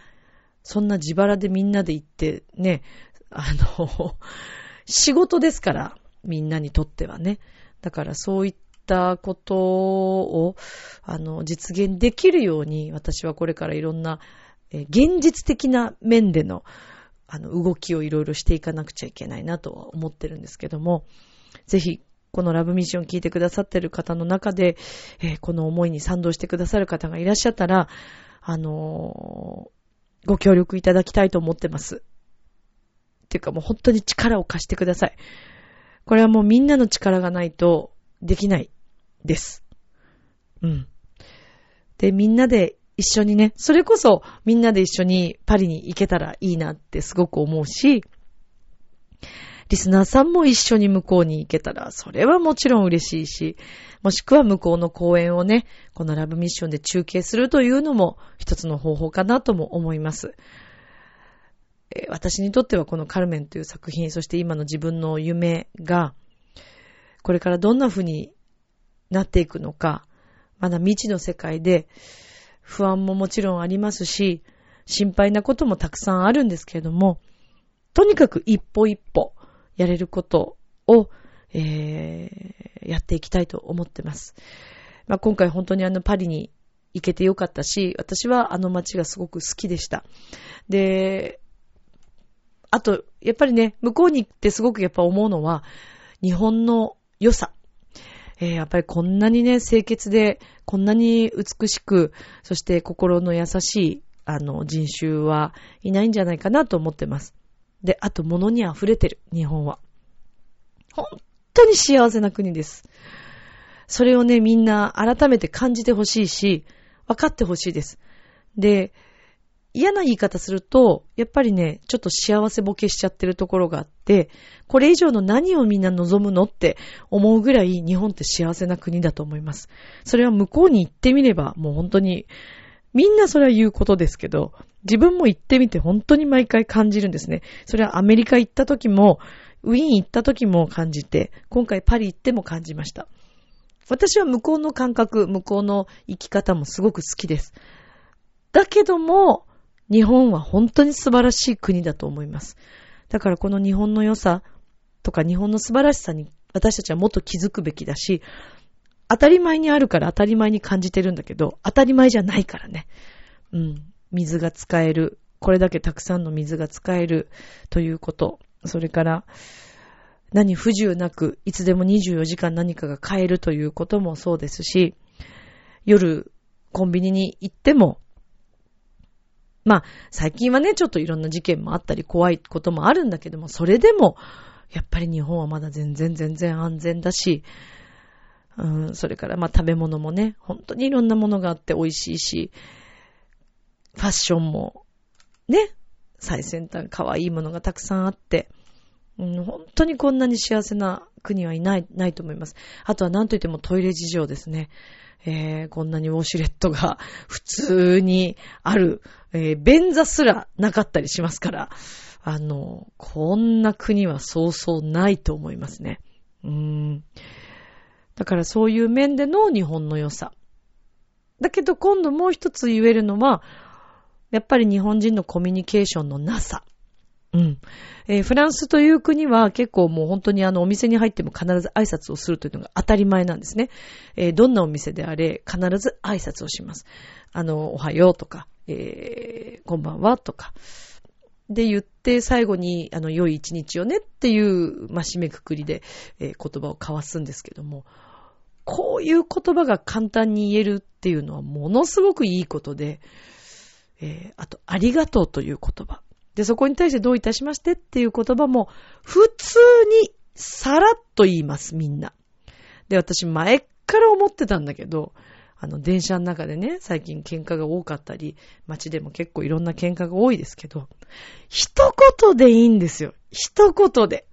そんな自腹でみんなで行ってね、あの、仕事ですから、みんなにとってはね。だからそういったことを、あの、実現できるように、私はこれからいろんな、え現実的な面での、あの、動きをいろいろしていかなくちゃいけないなとは思ってるんですけども、ぜひ、このラブミッション聞いてくださってる方の中で、えー、この思いに賛同してくださる方がいらっしゃったら、あのーご協力いただきたいと思ってます。っていうかもう本当に力を貸してください。これはもうみんなの力がないとできないです。うん。で、みんなで一緒にね、それこそみんなで一緒にパリに行けたらいいなってすごく思うし、リスナーさんも一緒に向こうに行けたら、それはもちろん嬉しいし、もしくは向こうの公演をね、このラブミッションで中継するというのも一つの方法かなとも思います。私にとってはこのカルメンという作品、そして今の自分の夢が、これからどんな風になっていくのか、まだ未知の世界で不安ももちろんありますし、心配なこともたくさんあるんですけれども、とにかく一歩一歩、やれることを、えー、やっていきたいと思ってます。まあ、今回本当にあのパリに行けてよかったし、私はあの街がすごく好きでした。で、あと、やっぱりね、向こうに行ってすごくやっぱ思うのは、日本の良さ。えー、やっぱりこんなにね、清潔で、こんなに美しく、そして心の優しい、あの、人種はいないんじゃないかなと思ってます。で、あと物に溢れてる、日本は。本当に幸せな国です。それをね、みんな改めて感じてほしいし、分かってほしいです。で、嫌な言い方すると、やっぱりね、ちょっと幸せボケしちゃってるところがあって、これ以上の何をみんな望むのって思うぐらい日本って幸せな国だと思います。それは向こうに行ってみれば、もう本当に、みんなそれは言うことですけど、自分も行ってみて本当に毎回感じるんですね。それはアメリカ行った時も、ウィーン行った時も感じて、今回パリ行っても感じました。私は向こうの感覚、向こうの生き方もすごく好きです。だけども、日本は本当に素晴らしい国だと思います。だからこの日本の良さとか日本の素晴らしさに私たちはもっと気づくべきだし、当たり前にあるから当たり前に感じてるんだけど、当たり前じゃないからね。うん。水が使える。これだけたくさんの水が使えるということ。それから、何不自由なく、いつでも24時間何かが買えるということもそうですし、夜、コンビニに行っても、まあ、最近はね、ちょっといろんな事件もあったり怖いこともあるんだけども、それでも、やっぱり日本はまだ全然全然安全だし、うん、それからまあ食べ物もね、本当にいろんなものがあって美味しいし、ファッションも、ね、最先端可愛いものがたくさんあって、うん、本当にこんなに幸せな国はいない、ないと思います。あとは何と言ってもトイレ事情ですね。えー、こんなにウォシュレットが普通にある、えー、便座すらなかったりしますから、あの、こんな国はそうそうないと思いますね。うーん。だからそういう面での日本の良さ。だけど今度もう一つ言えるのは、やっぱり日本人のコミュニケーションのなさ。うん。えー、フランスという国は結構もう本当にあのお店に入っても必ず挨拶をするというのが当たり前なんですね。えー、どんなお店であれ必ず挨拶をします。あの、おはようとか、えー、こんばんはとか。で言って最後にあの良い一日をねっていう、まあ、締めくくりで、え、言葉を交わすんですけども、こういう言葉が簡単に言えるっていうのはものすごくいいことで、えー、あと、ありがとうという言葉。で、そこに対してどういたしましてっていう言葉も、普通にさらっと言います、みんな。で、私前から思ってたんだけど、あの、電車の中でね、最近喧嘩が多かったり、街でも結構いろんな喧嘩が多いですけど、一言でいいんですよ。一言で。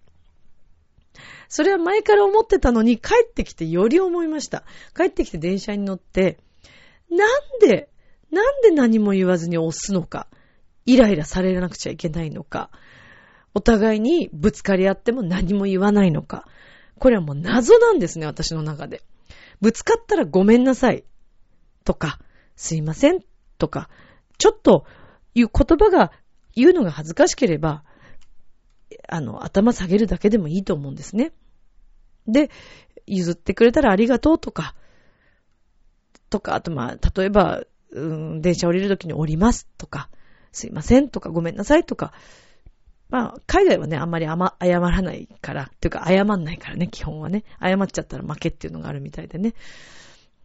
それは前から思ってたのに、帰ってきてより思いました。帰ってきて電車に乗って、なんで、なんで何も言わずに押すのか。イライラされなくちゃいけないのか、お互いにぶつかり合っても何も言わないのか。これはもう謎なんですね、私の中で。ぶつかったらごめんなさい。とか、すいません。とか、ちょっと言う言葉が言うのが恥ずかしければ、あの、頭下げるだけでもいいと思うんですね。で、譲ってくれたらありがとうとか、とか、あとまあ、例えば、うん、電車降りるときに降りますとか、すいませんとかごめんなさいとか、まあ、海外はね、あんまりあま謝らないから、っていうか謝んないからね、基本はね。謝っちゃったら負けっていうのがあるみたいでね。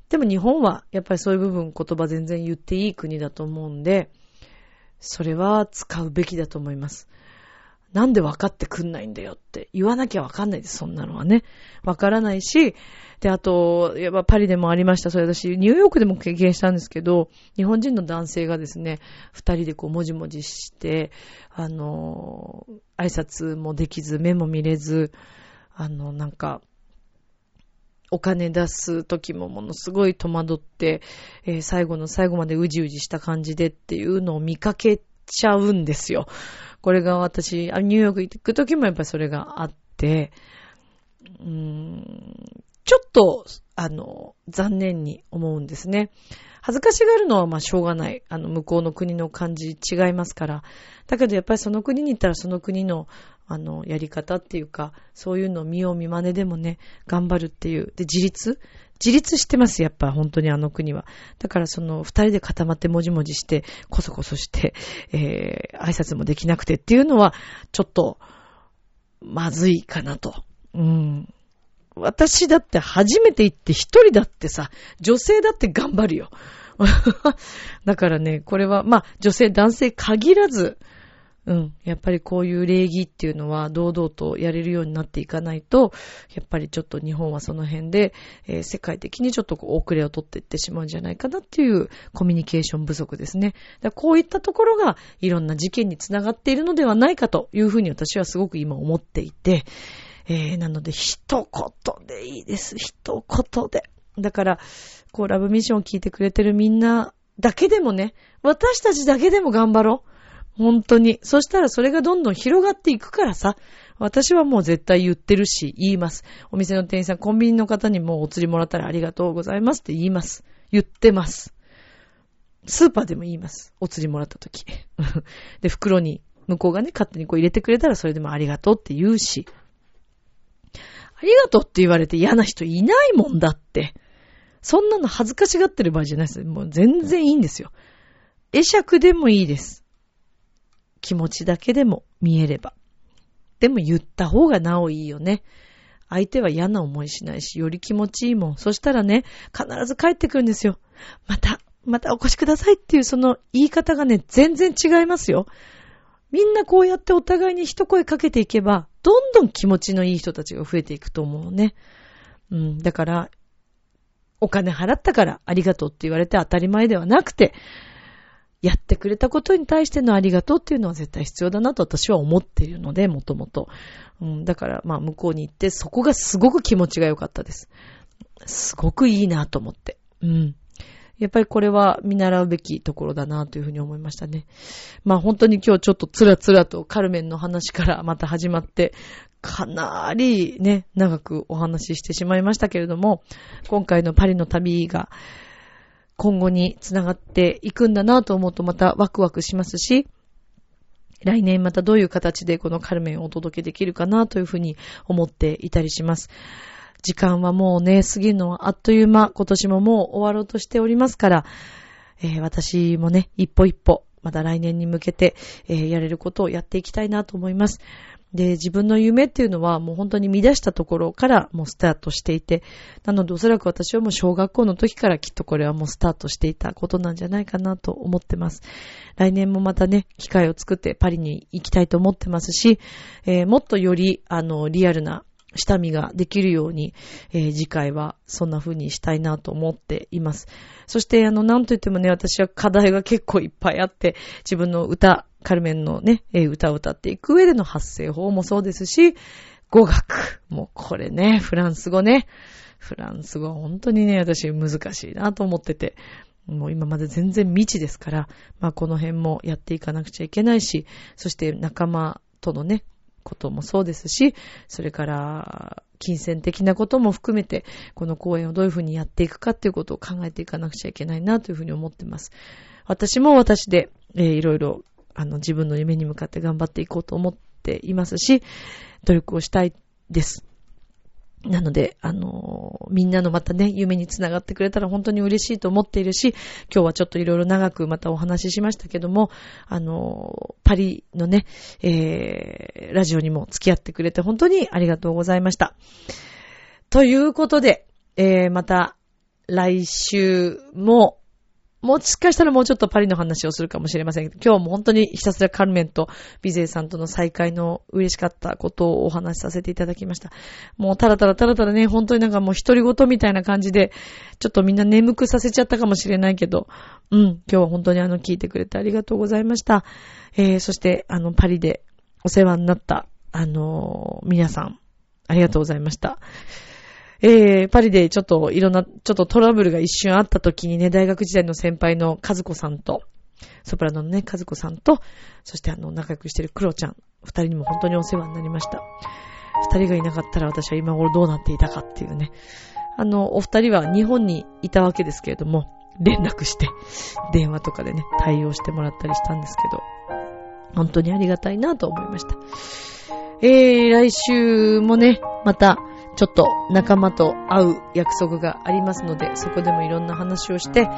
でも日本は、やっぱりそういう部分言葉全然言っていい国だと思うんで、それは使うべきだと思います。なんで分かってくんないんだよって言わなきゃ分かんないです、そんなのはね。分からないし、で、あと、やっぱパリでもありました。それ私、ニューヨークでも経験したんですけど、日本人の男性がですね、二人でこう、もじもじして、あの、挨拶もできず、目も見れず、あの、なんか、お金出す時もものすごい戸惑って、えー、最後の最後までうじうじした感じでっていうのを見かけちゃうんですよ。これが私、ニューヨーク行くときもやっぱりそれがあって、ちょっと、あの、残念に思うんですね。恥ずかしがるのはまあしょうがない。あの、向こうの国の感じ違いますから。だけどやっぱりその国に行ったらその国の、あの、やり方っていうか、そういうのを見よう見真似でもね、頑張るっていう。で、自立自立してます、やっぱ本当にあの国は。だからその二人で固まってもじもじして、こそこそして、えー、挨拶もできなくてっていうのは、ちょっと、まずいかなと。うん。私だって初めて行って一人だってさ、女性だって頑張るよ。だからね、これは、まあ、女性、男性限らず、うん。やっぱりこういう礼儀っていうのは堂々とやれるようになっていかないと、やっぱりちょっと日本はその辺で、えー、世界的にちょっとこう遅れを取っていってしまうんじゃないかなっていうコミュニケーション不足ですね。だこういったところがいろんな事件につながっているのではないかというふうに私はすごく今思っていて、えー、なので一言でいいです。一言で。だから、こうラブミッションを聞いてくれてるみんなだけでもね、私たちだけでも頑張ろう。本当に。そしたらそれがどんどん広がっていくからさ。私はもう絶対言ってるし、言います。お店の店員さん、コンビニの方にもお釣りもらったらありがとうございますって言います。言ってます。スーパーでも言います。お釣りもらった時。で、袋に、向こうがね、勝手にこう入れてくれたらそれでもありがとうって言うし。ありがとうって言われて嫌な人いないもんだって。そんなの恥ずかしがってる場合じゃないです。もう全然いいんですよ。会釈でもいいです。気持ちだけでも見えれば。でも言った方がなおいいよね。相手は嫌な思いしないし、より気持ちいいもん。そしたらね、必ず帰ってくるんですよ。また、またお越しくださいっていうその言い方がね、全然違いますよ。みんなこうやってお互いに一声かけていけば、どんどん気持ちのいい人たちが増えていくと思うね。うん、だから、お金払ったからありがとうって言われて当たり前ではなくて、やってくれたことに対してのありがとうっていうのは絶対必要だなと私は思っているので、もともと。うん、だから、まあ、向こうに行って、そこがすごく気持ちが良かったです。すごくいいなと思って。うん。やっぱりこれは見習うべきところだなというふうに思いましたね。まあ本当に今日ちょっとつらつらとカルメンの話からまた始まって、かなりね、長くお話ししてしまいましたけれども、今回のパリの旅が、今後につながっていくんだなと思うとまたワクワクしますし、来年またどういう形でこのカルメンをお届けできるかなというふうに思っていたりします。時間はもうね、過ぎるのはあっという間、今年ももう終わろうとしておりますから、えー、私もね、一歩一歩、また来年に向けて、えー、やれることをやっていきたいなと思います。で、自分の夢っていうのはもう本当に乱したところからもうスタートしていて、なのでおそらく私はもう小学校の時からきっとこれはもうスタートしていたことなんじゃないかなと思ってます。来年もまたね、機会を作ってパリに行きたいと思ってますし、えー、もっとより、あの、リアルな下見ができるように、えー、次回はそんな風にしたいなと思っています。そして、あの、なんといってもね、私は課題が結構いっぱいあって、自分の歌、カルメンのね、歌を歌っていく上での発声法もそうですし、語学。もうこれね、フランス語ね。フランス語は本当にね、私難しいなと思ってて。もう今まで全然未知ですから、まあこの辺もやっていかなくちゃいけないし、そして仲間とのね、こともそうですし、それから、金銭的なことも含めて、この公演をどういうふうにやっていくかっていうことを考えていかなくちゃいけないなというふうに思ってます。私も私で、えー、いろいろあの、自分の夢に向かって頑張っていこうと思っていますし、努力をしたいです。なので、あのみんなのまたね、夢につながってくれたら本当に嬉しいと思っているし、今日はちょっといろいろ長くまたお話ししましたけども、あのパリのね、えー、ラジオにも付き合ってくれて本当にありがとうございました。ということで、えー、また来週ももしかしたらもうちょっとパリの話をするかもしれませんけど、今日も本当にひたすらカルメンとビゼイさんとの再会の嬉しかったことをお話しさせていただきました。もうたらたらたらたらね、本当になんかもう独り言みたいな感じで、ちょっとみんな眠くさせちゃったかもしれないけど、うん、今日は本当にあの聞いてくれてありがとうございました。えー、そしてあのパリでお世話になった、あのー、皆さん、ありがとうございました。えー、パリでちょっといろんな、ちょっとトラブルが一瞬あった時にね、大学時代の先輩の和子さんと、ソプラノのね、和子さんと、そしてあの、仲良くしてるクロちゃん、二人にも本当にお世話になりました。二人がいなかったら私は今頃どうなっていたかっていうね。あの、お二人は日本にいたわけですけれども、連絡して、電話とかでね、対応してもらったりしたんですけど、本当にありがたいなと思いました。えー、来週もね、また、ちょっと仲間と会う約束がありますので、そこでもいろんな話をして、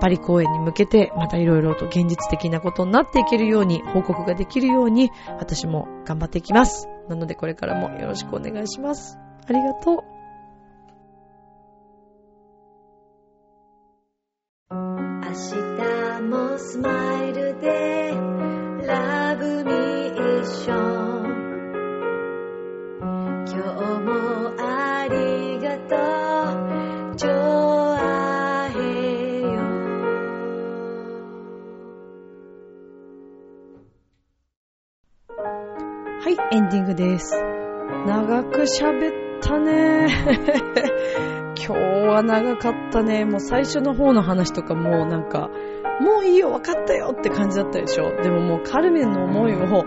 パリ公演に向けてまたいろいろと現実的なことになっていけるように、報告ができるように、私も頑張っていきます。なのでこれからもよろしくお願いします。ありがとう。明日もスマイルでラブションはいエンディングです。長く喋ったね。今日は長かったね。もう最初の方の話とかもうなんかもういいよ、分かったよって感じだったでしょ。でももうカルメンの思いを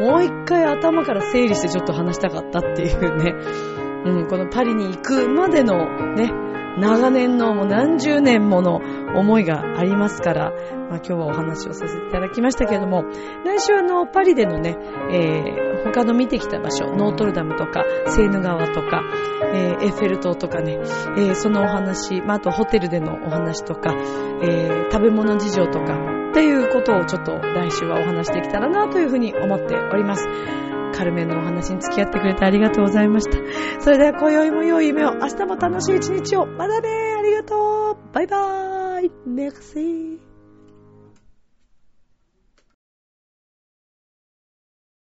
もう一回頭から整理してちょっと話したかったっていうね。うん、このパリに行くまでのね、長年のもう何十年もの思いがありますから、まあ、今日はお話をさせていただきましたけれども、来週あの、パリでのね、えー、他の見てきた場所、ノートルダムとか、セーヌ川とか、えー、エッフェル塔とかね、えー、そのお話、まあ、あとホテルでのお話とか、えー食べ物事情とか、っていうことをちょっと来週はお話できたらなというふうに思っております。軽めのお話に付き合ってくれてありがとうございました。それでは今宵も良い夢を、明日も楽しい一日を。まだねありがとうバイバーイメクシー